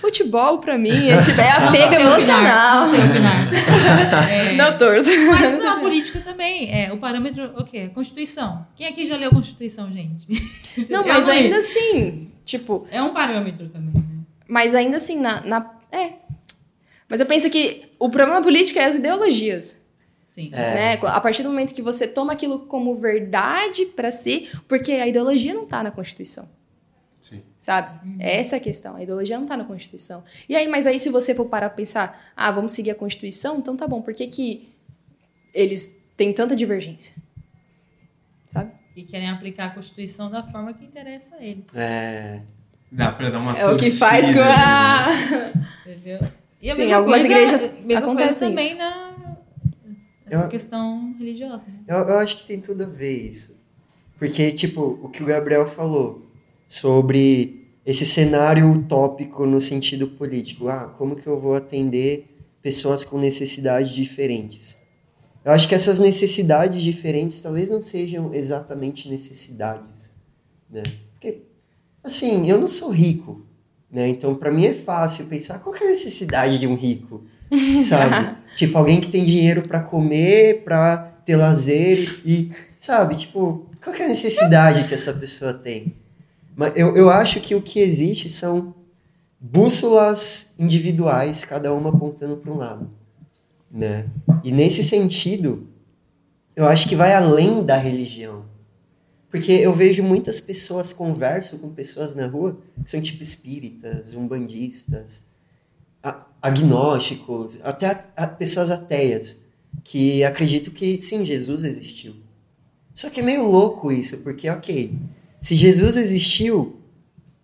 Futebol, para mim, é, tipo, é apego emocional. É, Não torço. Mas não, a política também. É, o parâmetro, o quê? Constituição. Quem aqui já leu a Constituição, gente? Não, mas ainda assim, tipo, É um parâmetro também, né? mas ainda assim, na, na- É. Mas eu penso que o problema político é as ideologias. Sim. É. Né? A partir do momento que você toma aquilo como verdade para si, porque a ideologia não tá na Constituição. Sabe? Essa é a questão. A ideologia não tá na Constituição. E aí, mas aí se você for parar pra pensar, ah, vamos seguir a Constituição, então tá bom. Por que, que eles têm tanta divergência? Sabe? E querem aplicar a Constituição da forma que interessa a eles. É, Dá pra dar uma É o que faz com né? a. Entendeu? E a Sim, mesma algumas coisa, igrejas mesma também na essa Eu- questão religiosa. né? eu, eu acho que tem tudo a ver isso. Porque, tipo, o que o Gabriel falou sobre esse cenário utópico no sentido político. Ah, como que eu vou atender pessoas com necessidades diferentes? Eu acho que essas necessidades diferentes talvez não sejam exatamente necessidades, né? Porque, assim, eu não sou rico, né? Então, para mim é fácil pensar qual é a necessidade de um rico, sabe? tipo, alguém que tem dinheiro para comer, para ter lazer e, sabe? Tipo, qual que é a necessidade que essa pessoa tem? Mas eu, eu acho que o que existe são bússolas individuais, cada uma apontando para um lado, né? E nesse sentido, eu acho que vai além da religião. Porque eu vejo muitas pessoas, converso com pessoas na rua, que são tipo espíritas, umbandistas, agnósticos, até pessoas ateias, que acreditam que sim, Jesus existiu. Só que é meio louco isso, porque, ok, se Jesus existiu,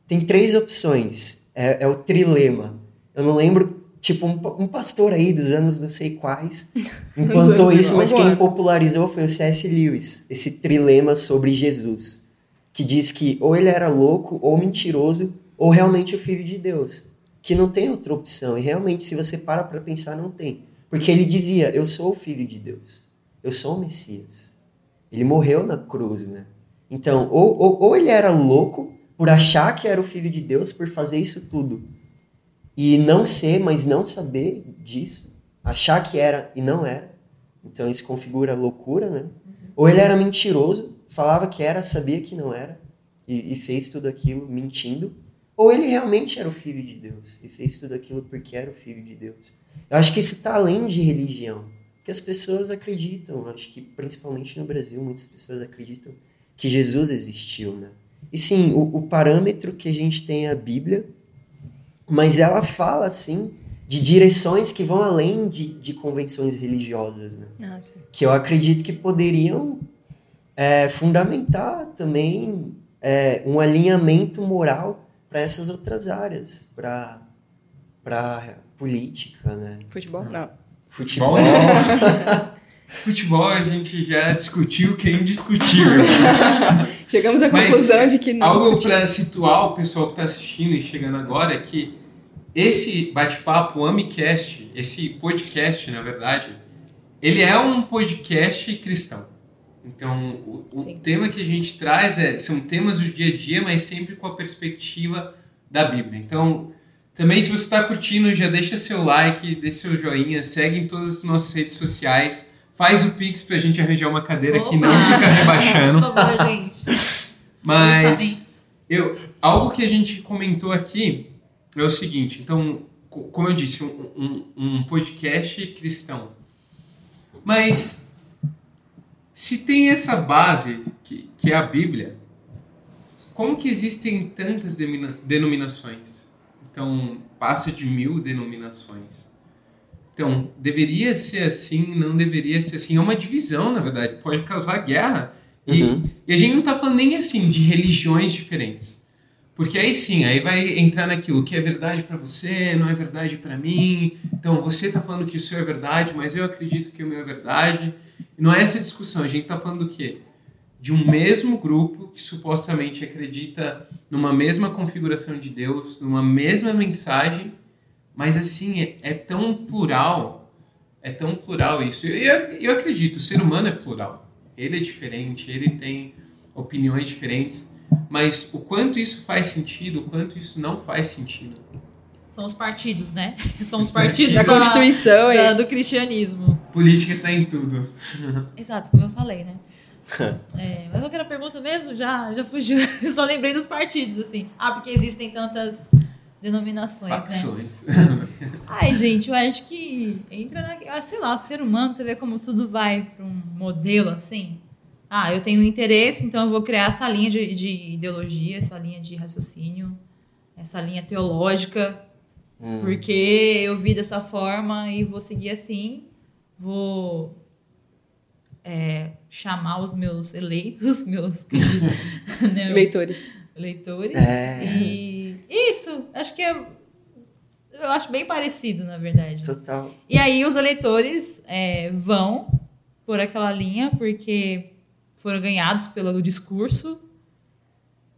tem três opções. É, é o trilema. Eu não lembro, tipo, um, um pastor aí dos anos não sei quais implantou isso, mas quem popularizou foi o C.S. Lewis, esse trilema sobre Jesus, que diz que ou ele era louco, ou mentiroso, ou realmente o filho de Deus, que não tem outra opção. E realmente, se você para para pensar, não tem. Porque ele dizia: Eu sou o filho de Deus, eu sou o Messias. Ele morreu na cruz, né? Então, ou, ou, ou ele era louco por achar que era o filho de Deus, por fazer isso tudo, e não ser, mas não saber disso, achar que era e não era. Então isso configura loucura, né? Ou ele era mentiroso, falava que era, sabia que não era, e, e fez tudo aquilo mentindo. Ou ele realmente era o filho de Deus, e fez tudo aquilo porque era o filho de Deus. Eu acho que isso está além de religião. Porque as pessoas acreditam, acho que principalmente no Brasil, muitas pessoas acreditam que Jesus existiu, né? E sim, o, o parâmetro que a gente tem é a Bíblia, mas ela fala, assim, de direções que vão além de, de convenções religiosas, né? Ah. Que eu acredito que poderiam é, fundamentar também é, um alinhamento moral para essas outras áreas, para para política, né? Futebol? Não. Futebol. Futebol a gente já discutiu que é indiscutível. Chegamos à Mas conclusão de que não Algo para situar o pessoal que está assistindo e chegando agora é que esse bate-papo, o Amicast, esse podcast, na verdade, ele é um podcast cristão. Então, o, o tema que a gente traz é, são temas do dia a dia, mas sempre com a perspectiva da Bíblia. Então, também se você está curtindo, já deixa seu like, deixa seu joinha, segue em todas as nossas redes sociais, faz o Pix pra gente arranjar uma cadeira que não Opa! fica rebaixando. Por favor, gente. Mas eu, algo que a gente comentou aqui é o seguinte, então, co- como eu disse, um, um, um podcast cristão. Mas se tem essa base que, que é a Bíblia, como que existem tantas denominações? Então, passa de mil denominações. Então, deveria ser assim, não deveria ser assim. É uma divisão, na verdade. Pode causar guerra. E, Uhum. e a gente não tá falando nem assim de religiões diferentes. Porque aí sim, aí vai entrar naquilo que é verdade pra você, não é verdade pra mim. Então você tá falando que o seu é verdade, mas eu acredito que o meu é verdade. E não é essa discussão, a gente tá falando do quê? De um mesmo grupo que supostamente acredita numa mesma configuração de Deus, numa mesma mensagem, mas assim, é, é tão plural, é tão plural isso. E eu, eu acredito, o ser humano é plural. Ele é diferente, ele tem opiniões diferentes, mas o quanto isso faz sentido, o quanto isso não faz sentido. São os partidos, né? São os Os partidos Da Constituição da- e do cristianismo. Política tá em tudo. Exato, como eu falei, né? É, mas qual que era a pergunta mesmo? Já, já fugiu. Eu só lembrei dos partidos, assim. Ah, porque existem tantas denominações, né? Facções. Ai, gente, eu acho que entra na. ah, Sei lá, ser humano, você vê como tudo vai para um modelo assim. Ah, eu tenho interesse, então eu vou criar essa linha de, de ideologia, essa linha de raciocínio, essa linha teológica, Hum. porque eu vi dessa forma e vou seguir assim. Vou é, chamar os meus eleitos, meus né, eleitores. eleitores. É, E isso, acho que é. Eu acho bem parecido, na verdade. total. E aí os eleitores é, vão por aquela linha porque foram ganhados pelo discurso.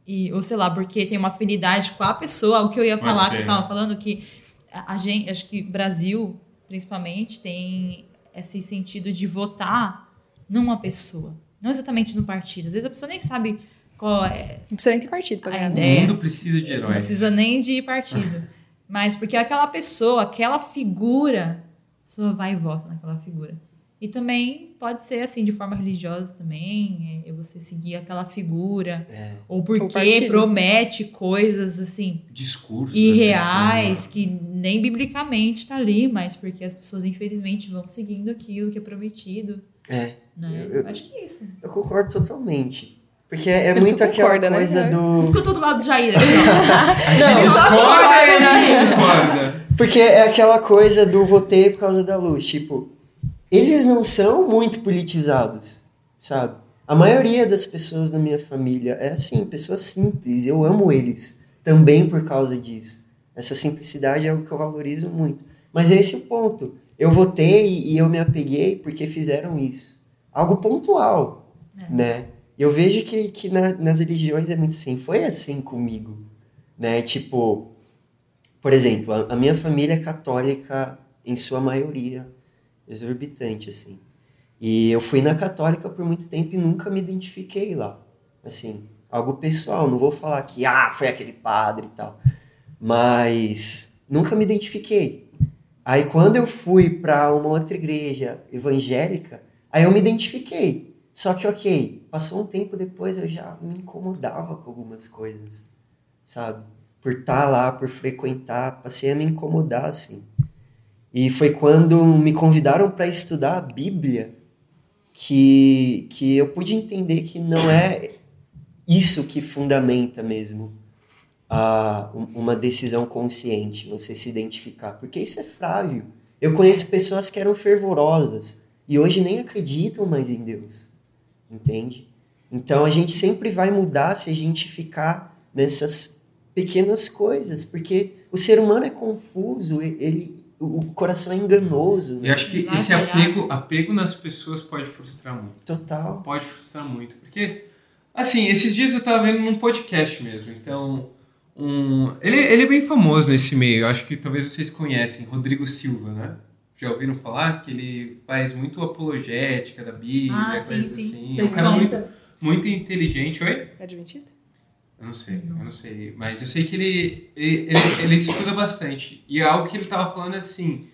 E, ou sei lá, porque tem uma afinidade com a pessoa. O que eu ia falar, que vocês né? estavam falando, que a gente, acho que Brasil, principalmente, tem esse sentido de votar numa pessoa. Não exatamente no partido. Às vezes a pessoa nem sabe qual é, Não precisa nem ter partido pra A ganhar. O né? ideia. mundo precisa de não heróis. precisa nem de partido. Mas porque aquela pessoa, aquela figura, a pessoa vai e vota naquela figura. E também pode ser assim, de forma religiosa também, é você seguir aquela figura. É. Ou porque promete coisas assim, Discurso. né, irreais, que nem biblicamente tá ali, mas porque as pessoas, infelizmente, vão seguindo aquilo que é prometido. É, Né? Eu- eu- Acho que é isso. eu concordo totalmente. Porque é, Ele muito só aquela concorda, né? coisa É. Por do. tô do lado do Jair aqui. Não, Ele só Concorda, concorda, né? concorda. Porque é aquela coisa do votei por causa da luz. Tipo, eles não são muito politizados, sabe? A maioria das pessoas da minha família é assim, pessoas simples. Eu amo eles também por causa disso. Essa simplicidade é algo que eu valorizo muito. Mas é esse o ponto. Eu votei e eu me apeguei porque fizeram isso. Algo pontual, É. né? Eu vejo que, que na- nas religiões é muito assim. Foi assim comigo, né? Tipo, por exemplo, a, a minha família é católica em sua maioria, exorbitante, assim. E eu fui na católica por muito tempo e nunca me identifiquei lá. Assim, algo pessoal, não vou falar que, ah, foi aquele padre e tal. Mas nunca me identifiquei. Aí quando eu fui para uma outra igreja evangélica, aí eu me identifiquei. Só que, ok, passou um tempo depois eu já me incomodava com algumas coisas, sabe? Por estar lá, por frequentar, passei a me incomodar, assim. E foi quando me convidaram para estudar a Bíblia que, que eu pude entender que não é isso que fundamenta mesmo a, um- uma decisão consciente, você se identificar. Porque isso é frágil. Eu conheço pessoas que eram fervorosas e hoje nem acreditam mais em Deus. Entende? Então a gente sempre vai mudar se a gente ficar nessas pequenas coisas, porque o ser humano é confuso, e- ele o coração é enganoso. E Né? acho que esse apego, apego nas pessoas pode frustrar muito. Total. Pode frustrar muito. Porque, assim, esses dias eu tava vendo num podcast mesmo. Então, um, ele, ele é bem famoso nesse meio. Eu acho que talvez vocês conhecem. Rodrigo Silva, né? Já ouviram falar? Que ele faz muito apologética da Bíblia, Ah, sim, coisas sim. assim. É um cara muito, muito inteligente. Oi? Adventista? Eu não sei, eu não sei. Mas eu sei que ele, ele, ele, ele estuda bastante. E é algo que ele tava falando assim.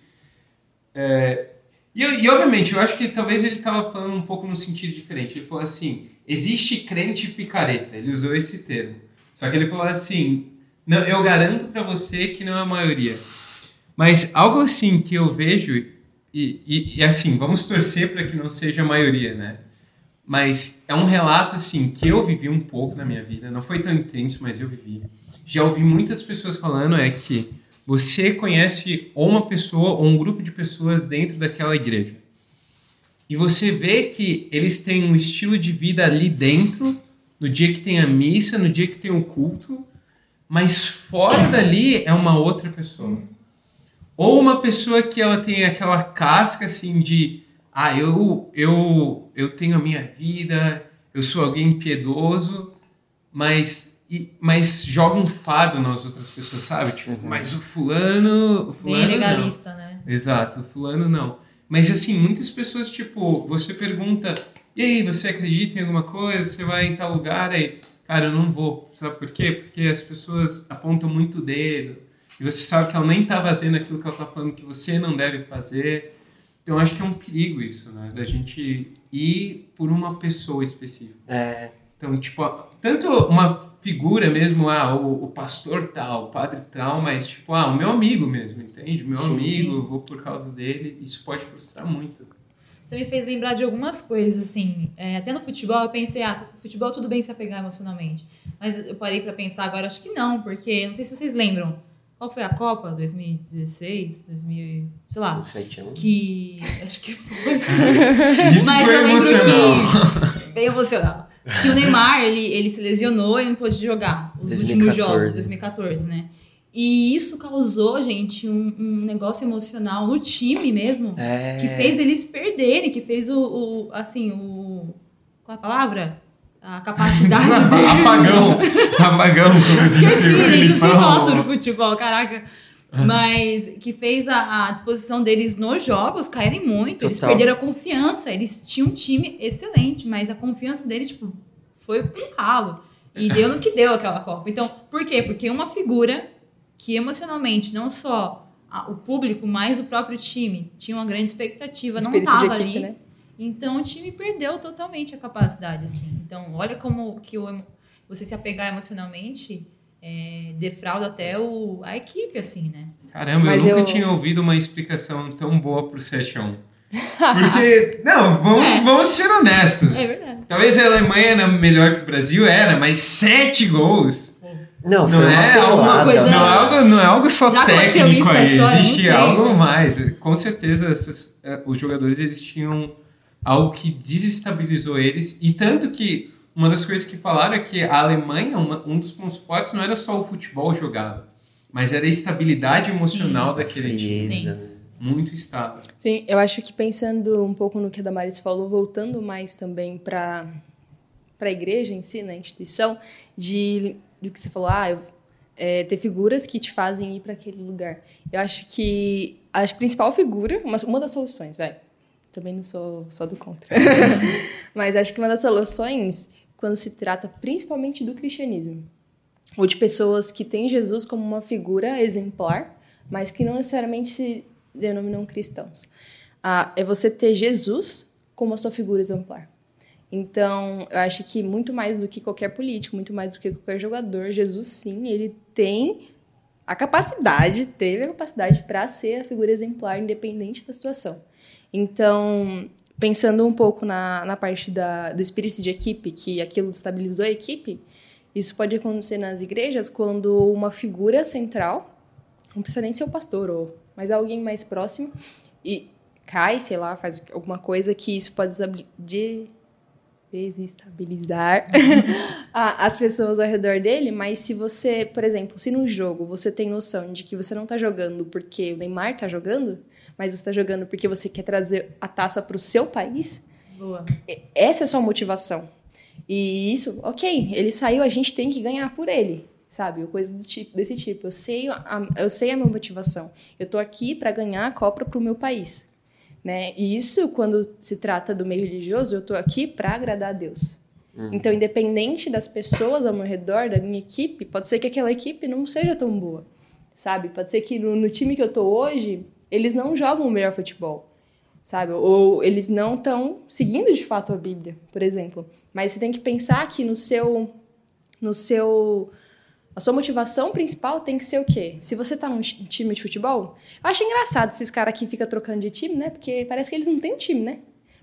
é, e, e, obviamente, eu acho que talvez ele tava falando um pouco no sentido diferente. Ele falou assim: existe crente picareta. Ele usou esse termo. Só que ele falou assim: não, eu garanto pra você que não é a maioria. Mas algo assim que eu vejo, e, e, e assim, vamos torcer para que não seja a maioria, né? Mas é um relato assim que eu vivi um pouco na minha vida, não foi tão intenso, mas eu vivi. Já ouvi muitas pessoas falando é que você conhece ou uma pessoa ou um grupo de pessoas dentro daquela igreja. E você vê que eles têm um estilo de vida ali dentro, no dia que tem a missa, no dia que tem o culto, mas fora dali é uma outra pessoa. Ou uma pessoa que ela tem aquela casca assim de ah, eu, eu, eu tenho a minha vida, eu sou alguém piedoso, mas, e- mas joga um fardo nas outras pessoas, sabe? Tipo, Uhum. mas o fulano. O fulano Bem não. legalista, né? Exato, o fulano não. Mas assim, muitas pessoas, tipo, você pergunta, e aí, você acredita em alguma coisa? Você vai em tal lugar? Aí, cara, eu não vou. Sabe por quê? Porque as pessoas apontam muito o dedo. E você sabe que ela nem tá fazendo aquilo que ela tá falando que você não deve fazer. Então, acho que é um perigo isso, né? Da gente ir por uma pessoa específica. É, Então, tipo, tanto uma figura mesmo, ah, o, o pastor tal, o padre tal, mas tipo, ah, o meu amigo mesmo, entende? Meu Sim. amigo, vou por causa dele, isso pode frustrar muito. Você me fez lembrar de algumas coisas, assim. É, até no futebol eu pensei, ah, futebol tudo bem se apegar emocionalmente. Mas eu parei pra pensar agora, acho que não, porque não sei se vocês lembram. Qual foi a Copa? 2016? 2000, sei lá. o sete anos. Que. Acho que foi. Isso Mas foi eu lembro emocional. que. Bem emocional. Que o Neymar, ele, ele se lesionou e não pôde jogar os 2014. últimos jogos, 2014, né? E isso causou, gente, um, um negócio emocional no time mesmo. É. Que fez eles perderem, que fez o, o assim, o. Qual é a palavra? A capacidade deles. Apagão. Apagão, como disse Esqueci, o não falar sobre Filipão. futebol, caraca. Mas que fez a, a disposição deles nos jogos caírem muito. Eles Total. perderam a confiança. Eles tinham um time excelente, mas a confiança deles, tipo, foi pro ralo. E deu no que deu aquela Copa. Então, por quê? Porque uma figura que emocionalmente, não só a- o público, mas o próprio time, tinha uma grande expectativa, não Espírito de tava equipe, ali. né? Então o time perdeu totalmente a capacidade, assim. Então, olha como que o, você se apegar emocionalmente é, defrauda até o, a equipe, assim, né? Caramba, Mas eu nunca eu- tinha ouvido uma explicação tão boa pro 7x1. Porque, não, vamos, É. vamos ser honestos. É verdade. Talvez a Alemanha era melhor que o Brasil, era, mas sete gols. Não, foi Não uma é alguma pelada. coisa- Não é algo, não é algo só técnico aí, história? Existe sei, algo né? mais. Com certeza esses, eh, os jogadores eles tinham algo que desestabilizou eles e tanto que uma das coisas que falaram é que a Alemanha, uma- um dos pontos fortes não era só o futebol jogado, mas era a estabilidade emocional daquele time. Frieza, né? Muito estável. Sim, eu acho que pensando um pouco no que a Damaris falou, voltando mais também para para a igreja em si, na instituição, de do que você falou, ah, eu- é, ter figuras que te fazem ir para aquele lugar. Eu acho que a principal figura, uma, uma das soluções, vai. Também não sou só do contra. Mas acho que uma das soluções, quando se trata principalmente do cristianismo, ou de pessoas que têm Jesus como uma figura exemplar, mas que não necessariamente se denominam cristãos. Ah, é você ter Jesus como a sua figura exemplar. Então, eu acho que muito mais do que qualquer político, muito mais do que qualquer jogador, Jesus sim, ele tem a capacidade, teve a capacidade para ser a figura exemplar, independente da situação. Então, pensando um pouco na, na parte da, do espírito de equipe, que aquilo estabilizou a equipe, isso pode acontecer nas igrejas quando uma figura central, não precisa nem ser o pastor, ou, mas alguém mais próximo, e cai, sei lá, faz alguma coisa que isso pode desestabilizar as pessoas ao redor dele, mas se você, por exemplo, se no jogo você tem noção de que você não tá jogando porque o Neymar tá jogando, mas você tá jogando porque você quer trazer a taça pro seu país, Boa. essa é a sua motivação. E isso, ok, ele saiu, a gente tem que ganhar por ele, sabe? Coisa do tipo- desse tipo. Eu sei a, eu sei a minha motivação. Eu tô aqui para ganhar a Copa pro meu país, né? E isso, quando se trata do meio religioso, eu tô aqui para agradar a Deus. Então, independente das pessoas ao meu redor, da minha equipe, pode ser que aquela equipe não seja tão boa, sabe? Pode ser que no, no time que eu tô hoje, eles não jogam o melhor futebol sabe? Ou eles não estão seguindo de fato a Bíblia, por exemplo. Mas você tem que pensar que no seu, no seu, a sua motivação principal tem que ser o quê? Se você tá num ti- time de futebol, eu acho engraçado esses caras que ficam trocando de time, né? Porque parece que eles não têm time, né?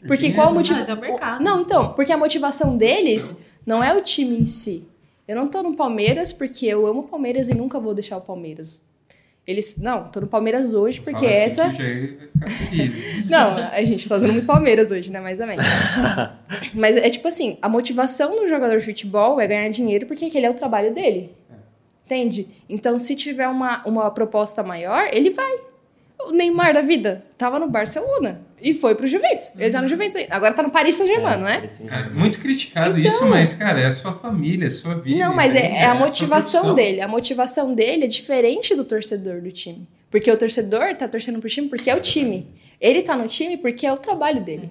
Porque qual o motivo? Mas é o mercado. Não, então, porque a motivação deles não é o time em si. Eu não tô no Palmeiras porque eu amo o Palmeiras e nunca vou deixar o Palmeiras. Eles, não, tô no Palmeiras hoje porque Fala assim essa que não, a gente tá usando muito Palmeiras hoje, né? Mais ou menos. Mas é tipo assim, a motivação do jogador de futebol é ganhar dinheiro porque aquele é o trabalho dele. Entende? Então, se tiver uma, uma proposta maior, ele vai. O Neymar da vida tava no Barcelona e foi pro Juventus. Ele tá no Juventus aí. Agora tá no Paris Saint-Germain, não é? Cara, muito criticado isso, mas, cara, é a sua família, é a sua vida. Não, mas é, é a sua motivação profissão. dele. A motivação dele é diferente do torcedor do time. Porque o torcedor tá torcendo pro time porque é o time. Ele tá no time porque é o trabalho dele.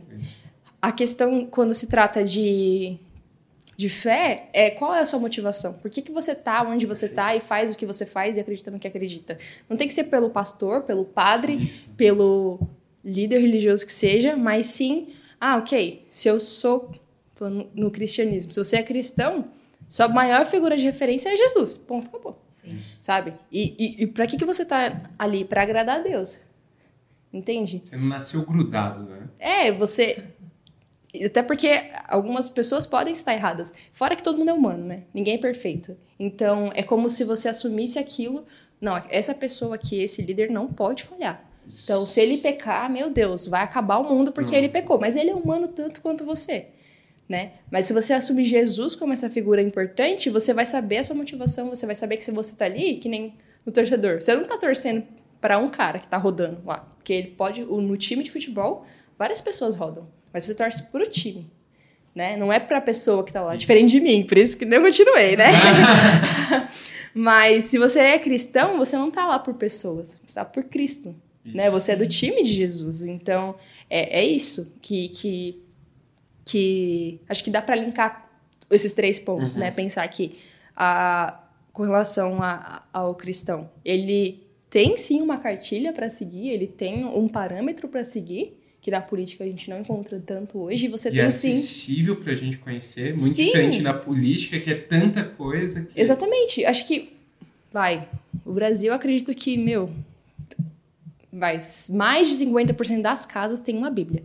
A questão, quando se trata de, de fé, é qual é a sua motivação? Por que, que você tá onde você tá e faz o que você faz e acredita no que acredita? Não tem que ser pelo pastor, pelo padre, Isso. pelo líder religioso que seja, mas sim, ah, ok, se eu sou falando no cristianismo, se você é cristão, sua maior figura de referência é Jesus. Ponto, acabou. Sim. Sabe? E, e, e pra que, que você tá ali? Pra agradar a Deus. Entende? Não nasceu grudado, né? É, você. Até porque algumas pessoas podem estar erradas. Fora que todo mundo é humano, né? Ninguém é perfeito. Então, é como se você assumisse aquilo. Não, essa pessoa aqui, esse líder, não pode falhar. Então, se ele pecar, meu Deus, vai acabar o mundo porque Não. ele pecou. Mas ele é humano tanto quanto você, né? Mas se você assumir Jesus como essa figura importante, você vai saber a sua motivação, você vai saber que se você tá ali, que nem o torcedor. Você não tá torcendo para um cara que tá rodando lá. Porque ele pode, no time de futebol, várias pessoas rodam. Mas você torce pro time. Né? Não é pra pessoa que tá lá. Diferente de mim, por isso que eu continuei, né? Mas se você é cristão, você não tá lá por pessoas, você tá por Cristo. Né? Você é do time de Jesus. Então, é, é isso que, que, que. Acho que dá pra linkar esses três pontos, né? Pensar que a, com relação a- ao cristão, ele tem sim uma cartilha para seguir, ele tem um parâmetro para seguir, que na política a gente não encontra tanto hoje, e você E tem é sim. acessível pra gente conhecer, muito Sim. diferente da política, que é tanta coisa que... Exatamente. Acho que. Vai. O Brasil, acredito que, meu. Vai. Mais de 50% das casas tem uma Bíblia.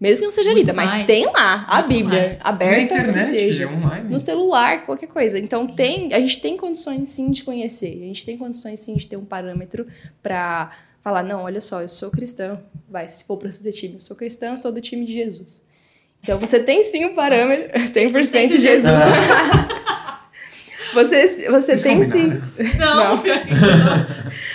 Mesmo que não seja Muito lida, mas mais. tem lá a Muito Bíblia mais. Na aberta que internet, seja. é online. No celular, qualquer coisa. Então tem, a gente tem condições sim de conhecer. A gente tem condições sim de ter um parâmetro pra falar, não, olha só, eu sou cristão. Vai, se for pra ser time, eu sou cristão, eu sou do time de Jesus. Então você tem sim um parâmetro 100% Jesus. você você tem sim. Não, Não.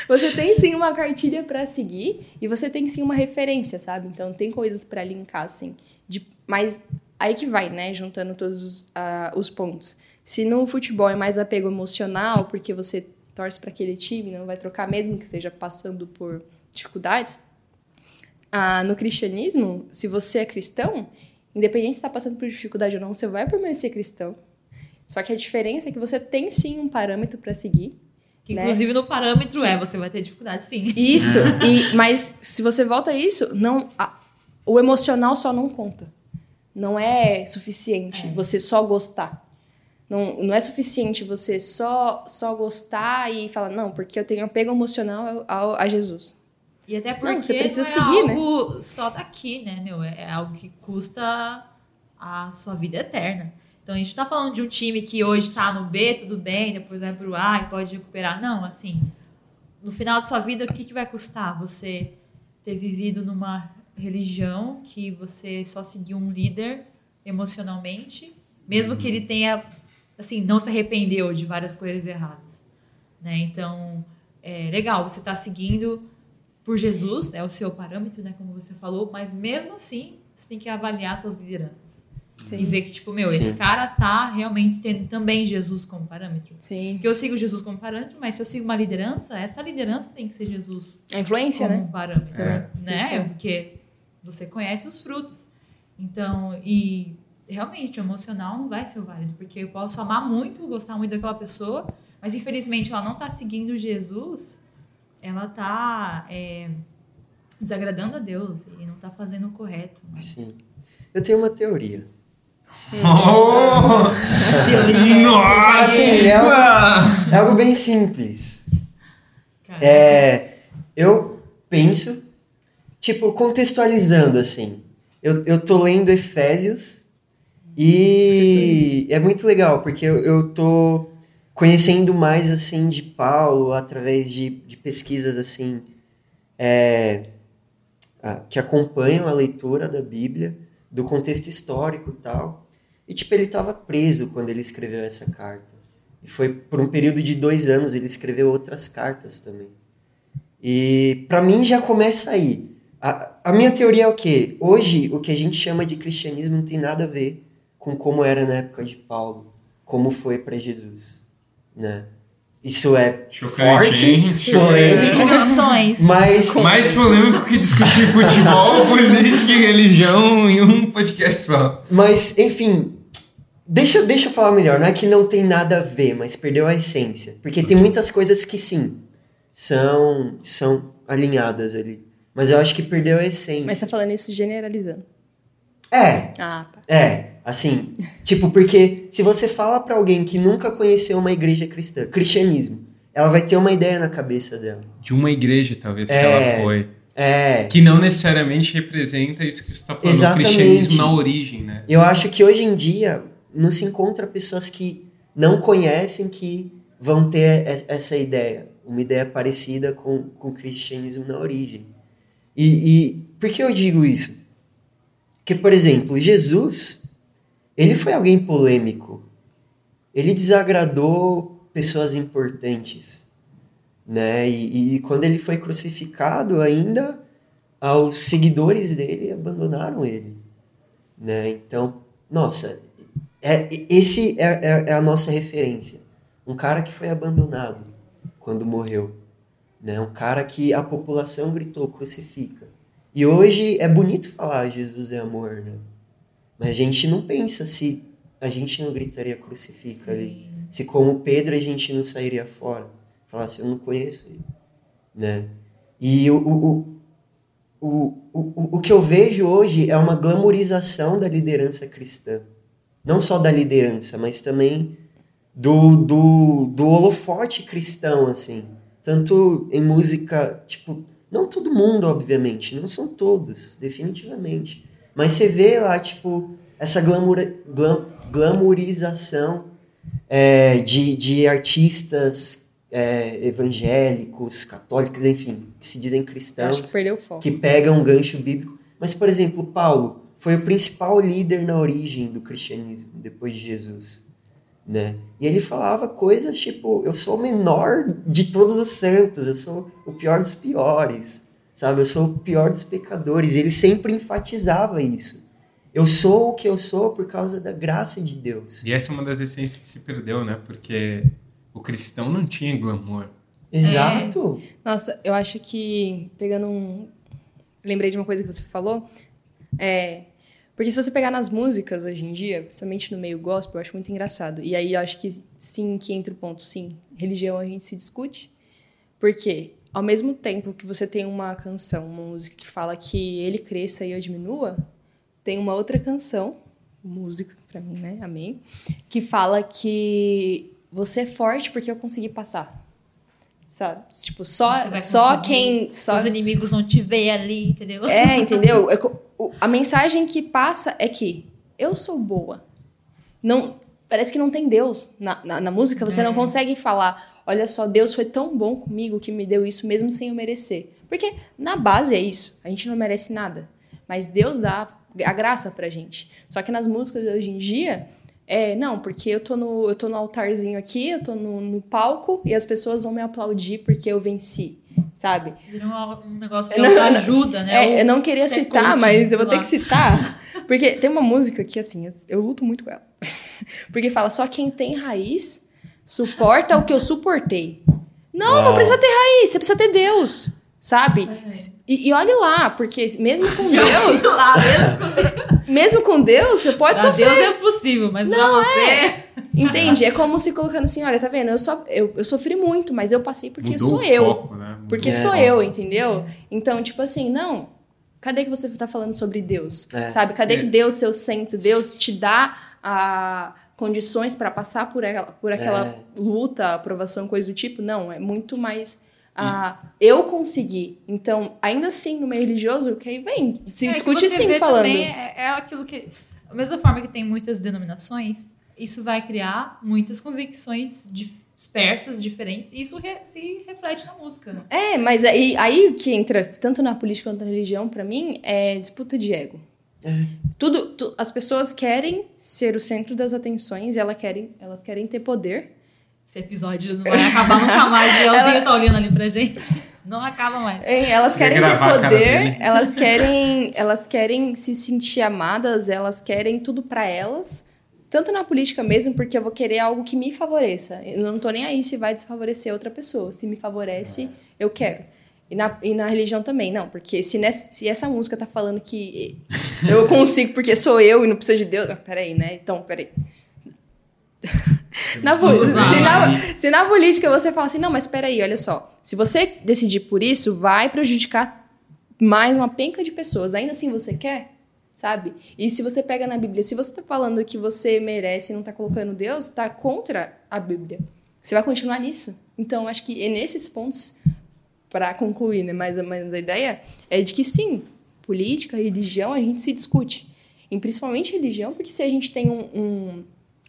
Você tem sim uma cartilha pra seguir e você tem sim uma referência, sabe? Então tem coisas pra linkar, assim. De, mas aí que vai, né? Juntando todos os, ah, os pontos. Se no futebol é mais apego emocional, porque você torce pra aquele time, não vai trocar mesmo que esteja passando por dificuldades. Ah, no cristianismo, se você é cristão, independente se está passando por dificuldade ou não, você vai permanecer cristão. Só que a diferença é que você tem sim um parâmetro pra seguir. Que, Né? inclusive no parâmetro Sim. é, você vai ter dificuldade sim. Isso, e, mas se você volta a isso, não, a- o emocional só não conta. Não é suficiente É. você só gostar. Não, não é suficiente você só, só gostar e falar, não, porque eu tenho apego emocional ao- a Jesus. E até porque Não, você precisa não é seguir, né? algo só daqui, né, meu? É, é algo que custa a sua vida eterna. Então a gente tá falando de um time que hoje tá no B, tudo bem, depois vai pro A e pode recuperar. Não, assim, no final da sua vida, o que, que vai custar você ter vivido numa religião que você só seguiu um líder emocionalmente, mesmo que ele tenha, assim, não se arrependeu de várias coisas erradas, né? Então, é legal, você está seguindo por Jesus, é né, o seu parâmetro, né, como você falou, mas mesmo assim, você tem que avaliar suas lideranças. Sim. E ver que, tipo, meu, Sim. esse cara tá realmente tendo também Jesus como parâmetro. Sim. Porque eu sigo Jesus como parâmetro, mas se eu sigo uma liderança, essa liderança tem que ser Jesus. A influência, como né? parâmetro. É. Né? Porque você conhece os frutos. Então, e realmente, o emocional não vai ser válido, porque eu posso amar muito, gostar muito daquela pessoa, mas infelizmente ela não tá seguindo Jesus, ela tá é, desagradando a Deus e não tá fazendo o correto. Né? Sim. Eu tenho uma teoria. Oh! Nossa! Assim, é algo, é algo bem simples. É, eu penso, tipo, contextualizando assim. Eu, eu tô lendo Efésios e é muito legal, porque eu, eu tô conhecendo mais assim de Paulo através de, de pesquisas assim é, que acompanham a leitura da Bíblia, do contexto histórico e tal. E, tipo, ele estava preso quando ele escreveu essa carta. E foi por um período de dois anos, ele escreveu outras cartas também. E, para mim, já começa aí. A, a minha teoria é o quê? Hoje, o que a gente chama de cristianismo não tem nada a ver com como era na época de Paulo, como foi para Jesus, né? Isso é Chocante, forte, polêmico. Mas... Mais polêmico que discutir futebol, política e religião em um podcast só. Mas, enfim, deixa, deixa eu falar melhor. Não é que não tem nada a ver, mas perdeu a essência. Porque tem muitas coisas que sim, são, são alinhadas ali. Mas eu acho que perdeu a essência. Mas você tá falando isso generalizando. É. Ah, tá. É. Assim, tipo, porque se você fala para alguém que nunca conheceu uma igreja cristã, cristianismo, ela vai ter uma ideia na cabeça dela. De uma igreja, talvez, é, que ela foi. É. Que não necessariamente representa isso que você está falando, Exatamente. o cristianismo na origem, né? Eu acho que hoje em dia não se encontra pessoas que não conhecem que vão ter essa ideia, uma ideia parecida com, com o cristianismo na origem. E, e por que eu digo isso? Porque, por exemplo, Jesus, ele foi alguém polêmico. Ele desagradou pessoas importantes, né? E, e quando ele foi crucificado, ainda os seguidores dele abandonaram ele, né? Então, nossa, é, esse é, é, é a nossa referência. Um cara que foi abandonado quando morreu, né? Um cara que a população gritou crucifica. E hoje é bonito falar Jesus é amor, né? Mas a gente não pensa se a gente não gritaria crucifica Sim. ali. Se como Pedro a gente não sairia fora. Falasse, eu não conheço ele. Né? E o, o, o, o, o que eu vejo hoje é uma glamorização da liderança cristã. Não só da liderança, mas também do, do, do holofote cristão, assim. Tanto em música, tipo, não todo mundo, obviamente, não são todos, definitivamente. Mas você vê lá, tipo, essa glamour, glam, glamourização é, de, de artistas é, evangélicos, católicos, enfim, que se dizem cristãos. Que. Que pegam um gancho bíblico. Mas, por exemplo, Paulo foi o principal líder na origem do cristianismo, depois de Jesus. Né? E ele falava coisas tipo: eu sou o menor de todos os santos, eu sou o pior dos piores sabe? Eu sou o pior dos pecadores. Ele sempre enfatizava isso. Eu sou o que eu sou por causa da graça de Deus. E essa é uma das essências que se perdeu, né? Porque o cristão não tinha glamour. Exato. É. Nossa, eu acho que pegando um, lembrei de uma coisa que você falou, é porque se você pegar nas músicas hoje em dia, principalmente no meio gospel, eu acho muito engraçado. E aí eu acho que sim, que entra o ponto, sim, religião a gente se discute. Por quê? ao mesmo tempo que você tem uma canção, uma música que fala que ele cresça e eu diminua, tem uma outra canção, música para mim, né? Amém. Que fala que você é forte porque eu consegui passar. Sabe? Tipo, só, só quem. Só... Os inimigos não te veem ali, entendeu? É, entendeu? A mensagem que passa é que eu sou boa. Não, parece que não tem Deus. Na, na, na música você é. não consegue falar olha só, Deus foi tão bom comigo que me deu isso mesmo sem eu merecer. Porque na base é isso, a gente não merece nada. Mas Deus dá a graça pra gente. Só que nas músicas de hoje em dia, é, não, porque eu tô no, eu tô no altarzinho aqui, eu tô no, no palco e as pessoas vão me aplaudir porque eu venci, sabe? Virou um negócio de não- ajuda, né? É, eu não queria citar, coaching, mas eu vou sei ter lá. que citar. Porque tem uma música que, assim, eu luto muito com ela. Porque fala, só quem tem raiz suporta o que eu suportei. Não, não Uau. precisa ter raiz, você precisa ter Deus, sabe? E, e olhe lá, porque mesmo com Deus, lá mesmo. mesmo com Deus, você pode Pra sofrer. Deus é possível, mas pra você. Entende? É como se colocando assim, olha, tá vendo? Eu, só, eu, eu sofri muito, mas eu passei porque Mudou sou o eu. foco, né? Porque É. sou eu, entendeu? Então, tipo assim, não. Cadê que você tá falando sobre Deus? É. Sabe? Cadê É. que Deus, seu centro, Deus te dá a condições para passar por aquela, por aquela É. luta, aprovação, coisa do tipo? Não, é muito mais a eu consegui. Então, ainda assim, no meio religioso, que aí vem, se É, discute sim falando. também É, é aquilo que. Da mesma forma que tem muitas denominações, isso vai criar muitas convicções dispersas, diferentes, e isso re- se reflete na música, né? É, mas aí, aí o que entra, tanto na política quanto na religião, pra mim, é disputa de ego. É. Tudo, tu- as pessoas querem ser o centro das atenções e elas querem, elas querem ter poder. Esse episódio não vai acabar nunca mais. O Elzinho tá olhando ali pra gente. Não acaba mais. É, Elas Quer querem ter poder, elas querem, elas querem se sentir amadas, elas querem tudo pra elas. Tanto na política mesmo, porque eu vou querer algo que me favoreça. Eu não tô nem aí se vai desfavorecer outra pessoa. Se me favorece, eu quero. E na, e na religião também, não. Porque se, nessa, se essa música tá falando que eu consigo porque sou eu e não precisa de Deus... ah, Peraí, né? Então, peraí. Na, se, na, se na política você fala assim, não, mas peraí, olha só. Se você decidir por isso, vai prejudicar mais uma penca de pessoas. Ainda assim você quer? Sabe? E se você pega na Bíblia, se você tá falando que você merece e não tá colocando Deus, tá contra a Bíblia. Você vai continuar nisso. Então, acho que é nesses pontos, para concluir, né, mais ou menos a ideia, é de que sim, política, religião, a gente se discute. E principalmente religião, porque se a gente tem um, um,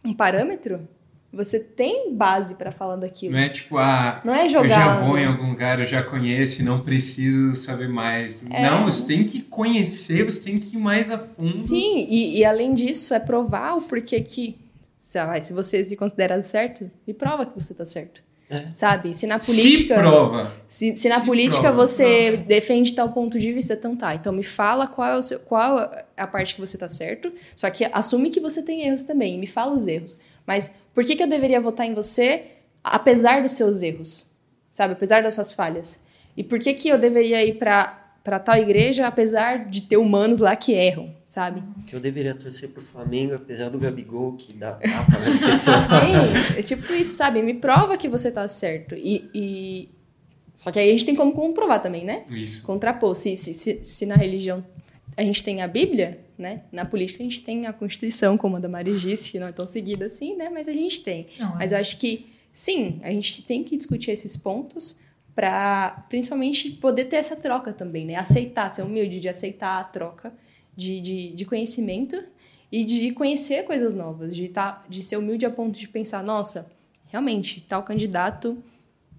um parâmetro, você tem base para falar daquilo. Não é tipo, ah, Não é eu já jogar. vou em algum lugar, eu já conheço não preciso saber mais. É. Não, você tem que conhecer, você tem que ir mais a fundo. Sim, e, e além disso, é provar o porquê que. Sabe, se você se considera certo, me prova que você tá certo. É. Sabe? Se na Se política. prova. Se, se na Se política prova. você defende tal ponto de vista, então tá. Então me fala qual é, o seu, qual é a parte que você tá certo. Só que assume que você tem erros também. e Me fala os erros. Mas por que, que eu deveria votar em você apesar dos seus erros? Sabe? Apesar das suas falhas. E por que, que eu deveria ir pra, pra tal igreja apesar de ter humanos lá que erram? Sabe? Que eu deveria torcer pro Flamengo, apesar do Gabigol, que dá tapa nas pessoas. Sim, é tipo isso, sabe? Me prova que você tá certo. E, e- Só que aí a gente tem como comprovar também, né? Isso. contrapor. Se, se, se, se na religião a gente tem a Bíblia, né? Na política a gente tem a Constituição, como a da Mari disse, que não é tão seguida assim, né? Mas a gente tem. Não, é. Mas eu acho que, sim, a gente tem que discutir esses pontos para, principalmente, poder ter essa troca também, né? Aceitar, ser humilde de aceitar a troca de, de, de conhecimento e de conhecer coisas novas, de, tá, de ser humilde a ponto de pensar, nossa, realmente, tal candidato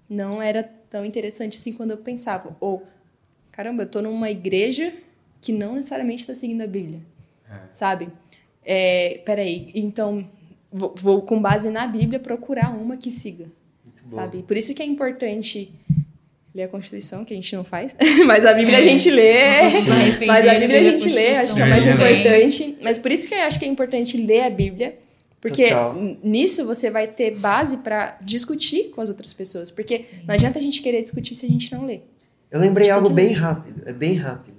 não era tão interessante assim quando eu pensava. Ou, caramba, eu tô numa igreja que não necessariamente está seguindo a Bíblia. É. Sabe? É, peraí, então vou, vou, com base na Bíblia, procurar uma que siga. Muito bom. Sabe? Por isso que é importante ler a Constituição, que a gente não faz, mas a Bíblia a gente lê. Mas a Bíblia a ler gente lê, acho que é mais importante. Mas por isso que eu acho que é importante ler a Bíblia. Porque Total. nisso você vai ter base para discutir com as outras pessoas. Porque não adianta a gente querer discutir se a gente não lê. Eu lembrei algo bem rápido, é bem rápido.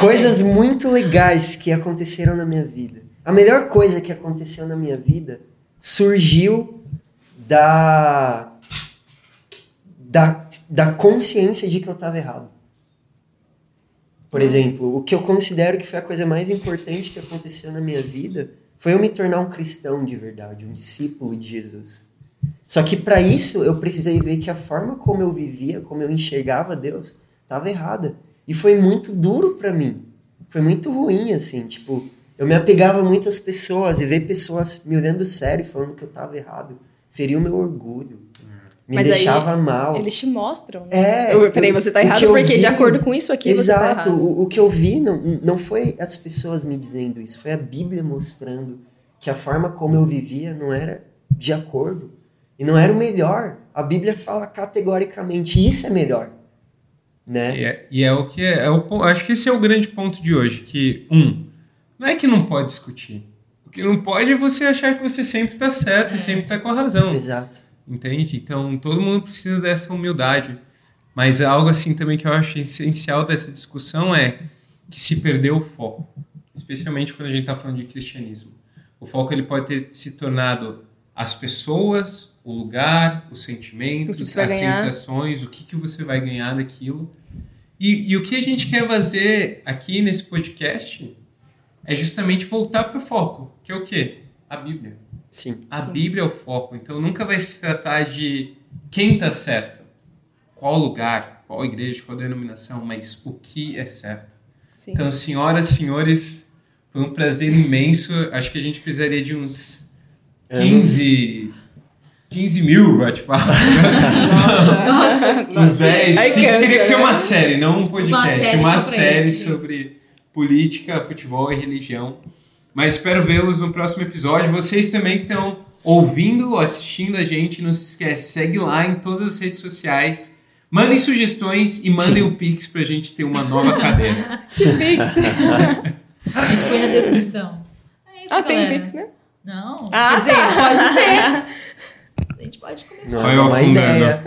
Coisas muito legais que aconteceram na minha vida. A melhor coisa que aconteceu na minha vida surgiu da da, da consciência de que eu estava errado. Por exemplo, o que eu considero que foi a coisa mais importante que aconteceu na minha vida foi eu me tornar um cristão de verdade, um discípulo de Jesus. Só que para isso eu precisei ver que a forma como eu vivia, como eu enxergava Deus, estava errada. E foi muito duro para mim. Foi muito ruim assim, tipo, eu me apegava muito às pessoas e ver pessoas me olhando sério e falando que eu estava errado, feriu meu orgulho. me Mas aí deixava mal. Eles te mostram. Né? É, Eu, peraí, você tá errado porque de vi- acordo com isso aqui você tá Exato, errado. o, o que eu vi não, não foi as pessoas me dizendo isso, foi a Bíblia mostrando que a forma como eu vivia não era de acordo e não era o melhor. A Bíblia fala categoricamente isso é melhor, né? E é, e é o que é, é o, acho que esse é o grande ponto de hoje, que um, não é que não pode discutir. O que não pode é você achar que você sempre está certo e sempre está com a razão. Exato. Entende? Então todo mundo precisa dessa humildade. Mas algo assim também que eu acho essencial dessa discussão é que se perdeu o foco, especialmente quando a gente está falando de cristianismo. O foco ele pode ter se tornado as pessoas, o lugar, os sentimentos, as ganhar. sensações, o que, que você vai ganhar daquilo. E, e o que a gente quer fazer aqui nesse podcast é justamente voltar para o foco, que é o quê? A Bíblia. Sim. A Sim. Bíblia é o foco, então nunca vai se tratar de quem está certo, qual lugar, qual igreja, qual denominação, mas o que é certo. Sim. Então, senhoras, senhores, foi um prazer imenso. Acho que a gente precisaria de uns 15, 15 mil bate-papo. uns 10. Aí Tem teria que ser né? uma série, não um podcast. série Uma pra série sobre política, futebol e religião. Mas espero vê-los no próximo episódio. Vocês também que estão ouvindo ou assistindo a gente, não se esquece, segue lá em todas as redes sociais. Mandem sugestões e mandem o Pix pra gente ter uma nova cadeira. Que pix. A gente põe na descrição. É isso, ah, tem galera. pix mesmo? Não. Ah, quer dizer, pode ter. A gente pode começar Não é uma ideia.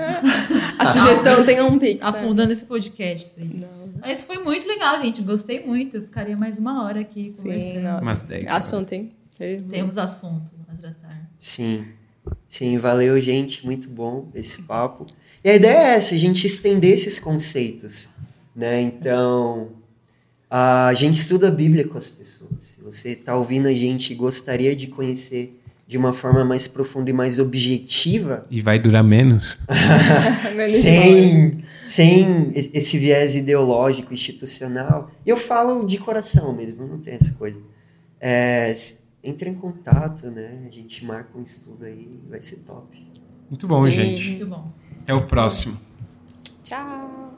A sugestão tem um pix. afundando esse podcast. Não. Mas foi muito legal, gente. Gostei muito. Ficaria mais uma hora aqui Sim, conversando. nossa. Umas 10 Assunto, hein? Temos assunto a tratar. Sim. Sim, valeu, gente. Muito bom esse papo. E a ideia é essa, a gente estender esses conceitos, né? Então, a gente estuda a Bíblia com as pessoas. Você está ouvindo a gente e gostaria de conhecer de uma forma mais profunda e mais objetiva, E vai durar menos? Sem, sem esse viés ideológico, institucional. E eu falo de coração mesmo, não tem essa coisa. É, entre em contato, né? A gente marca um estudo aí, vai ser top. Muito bom, Sim. gente. Muito bom. Até o próximo. Tchau.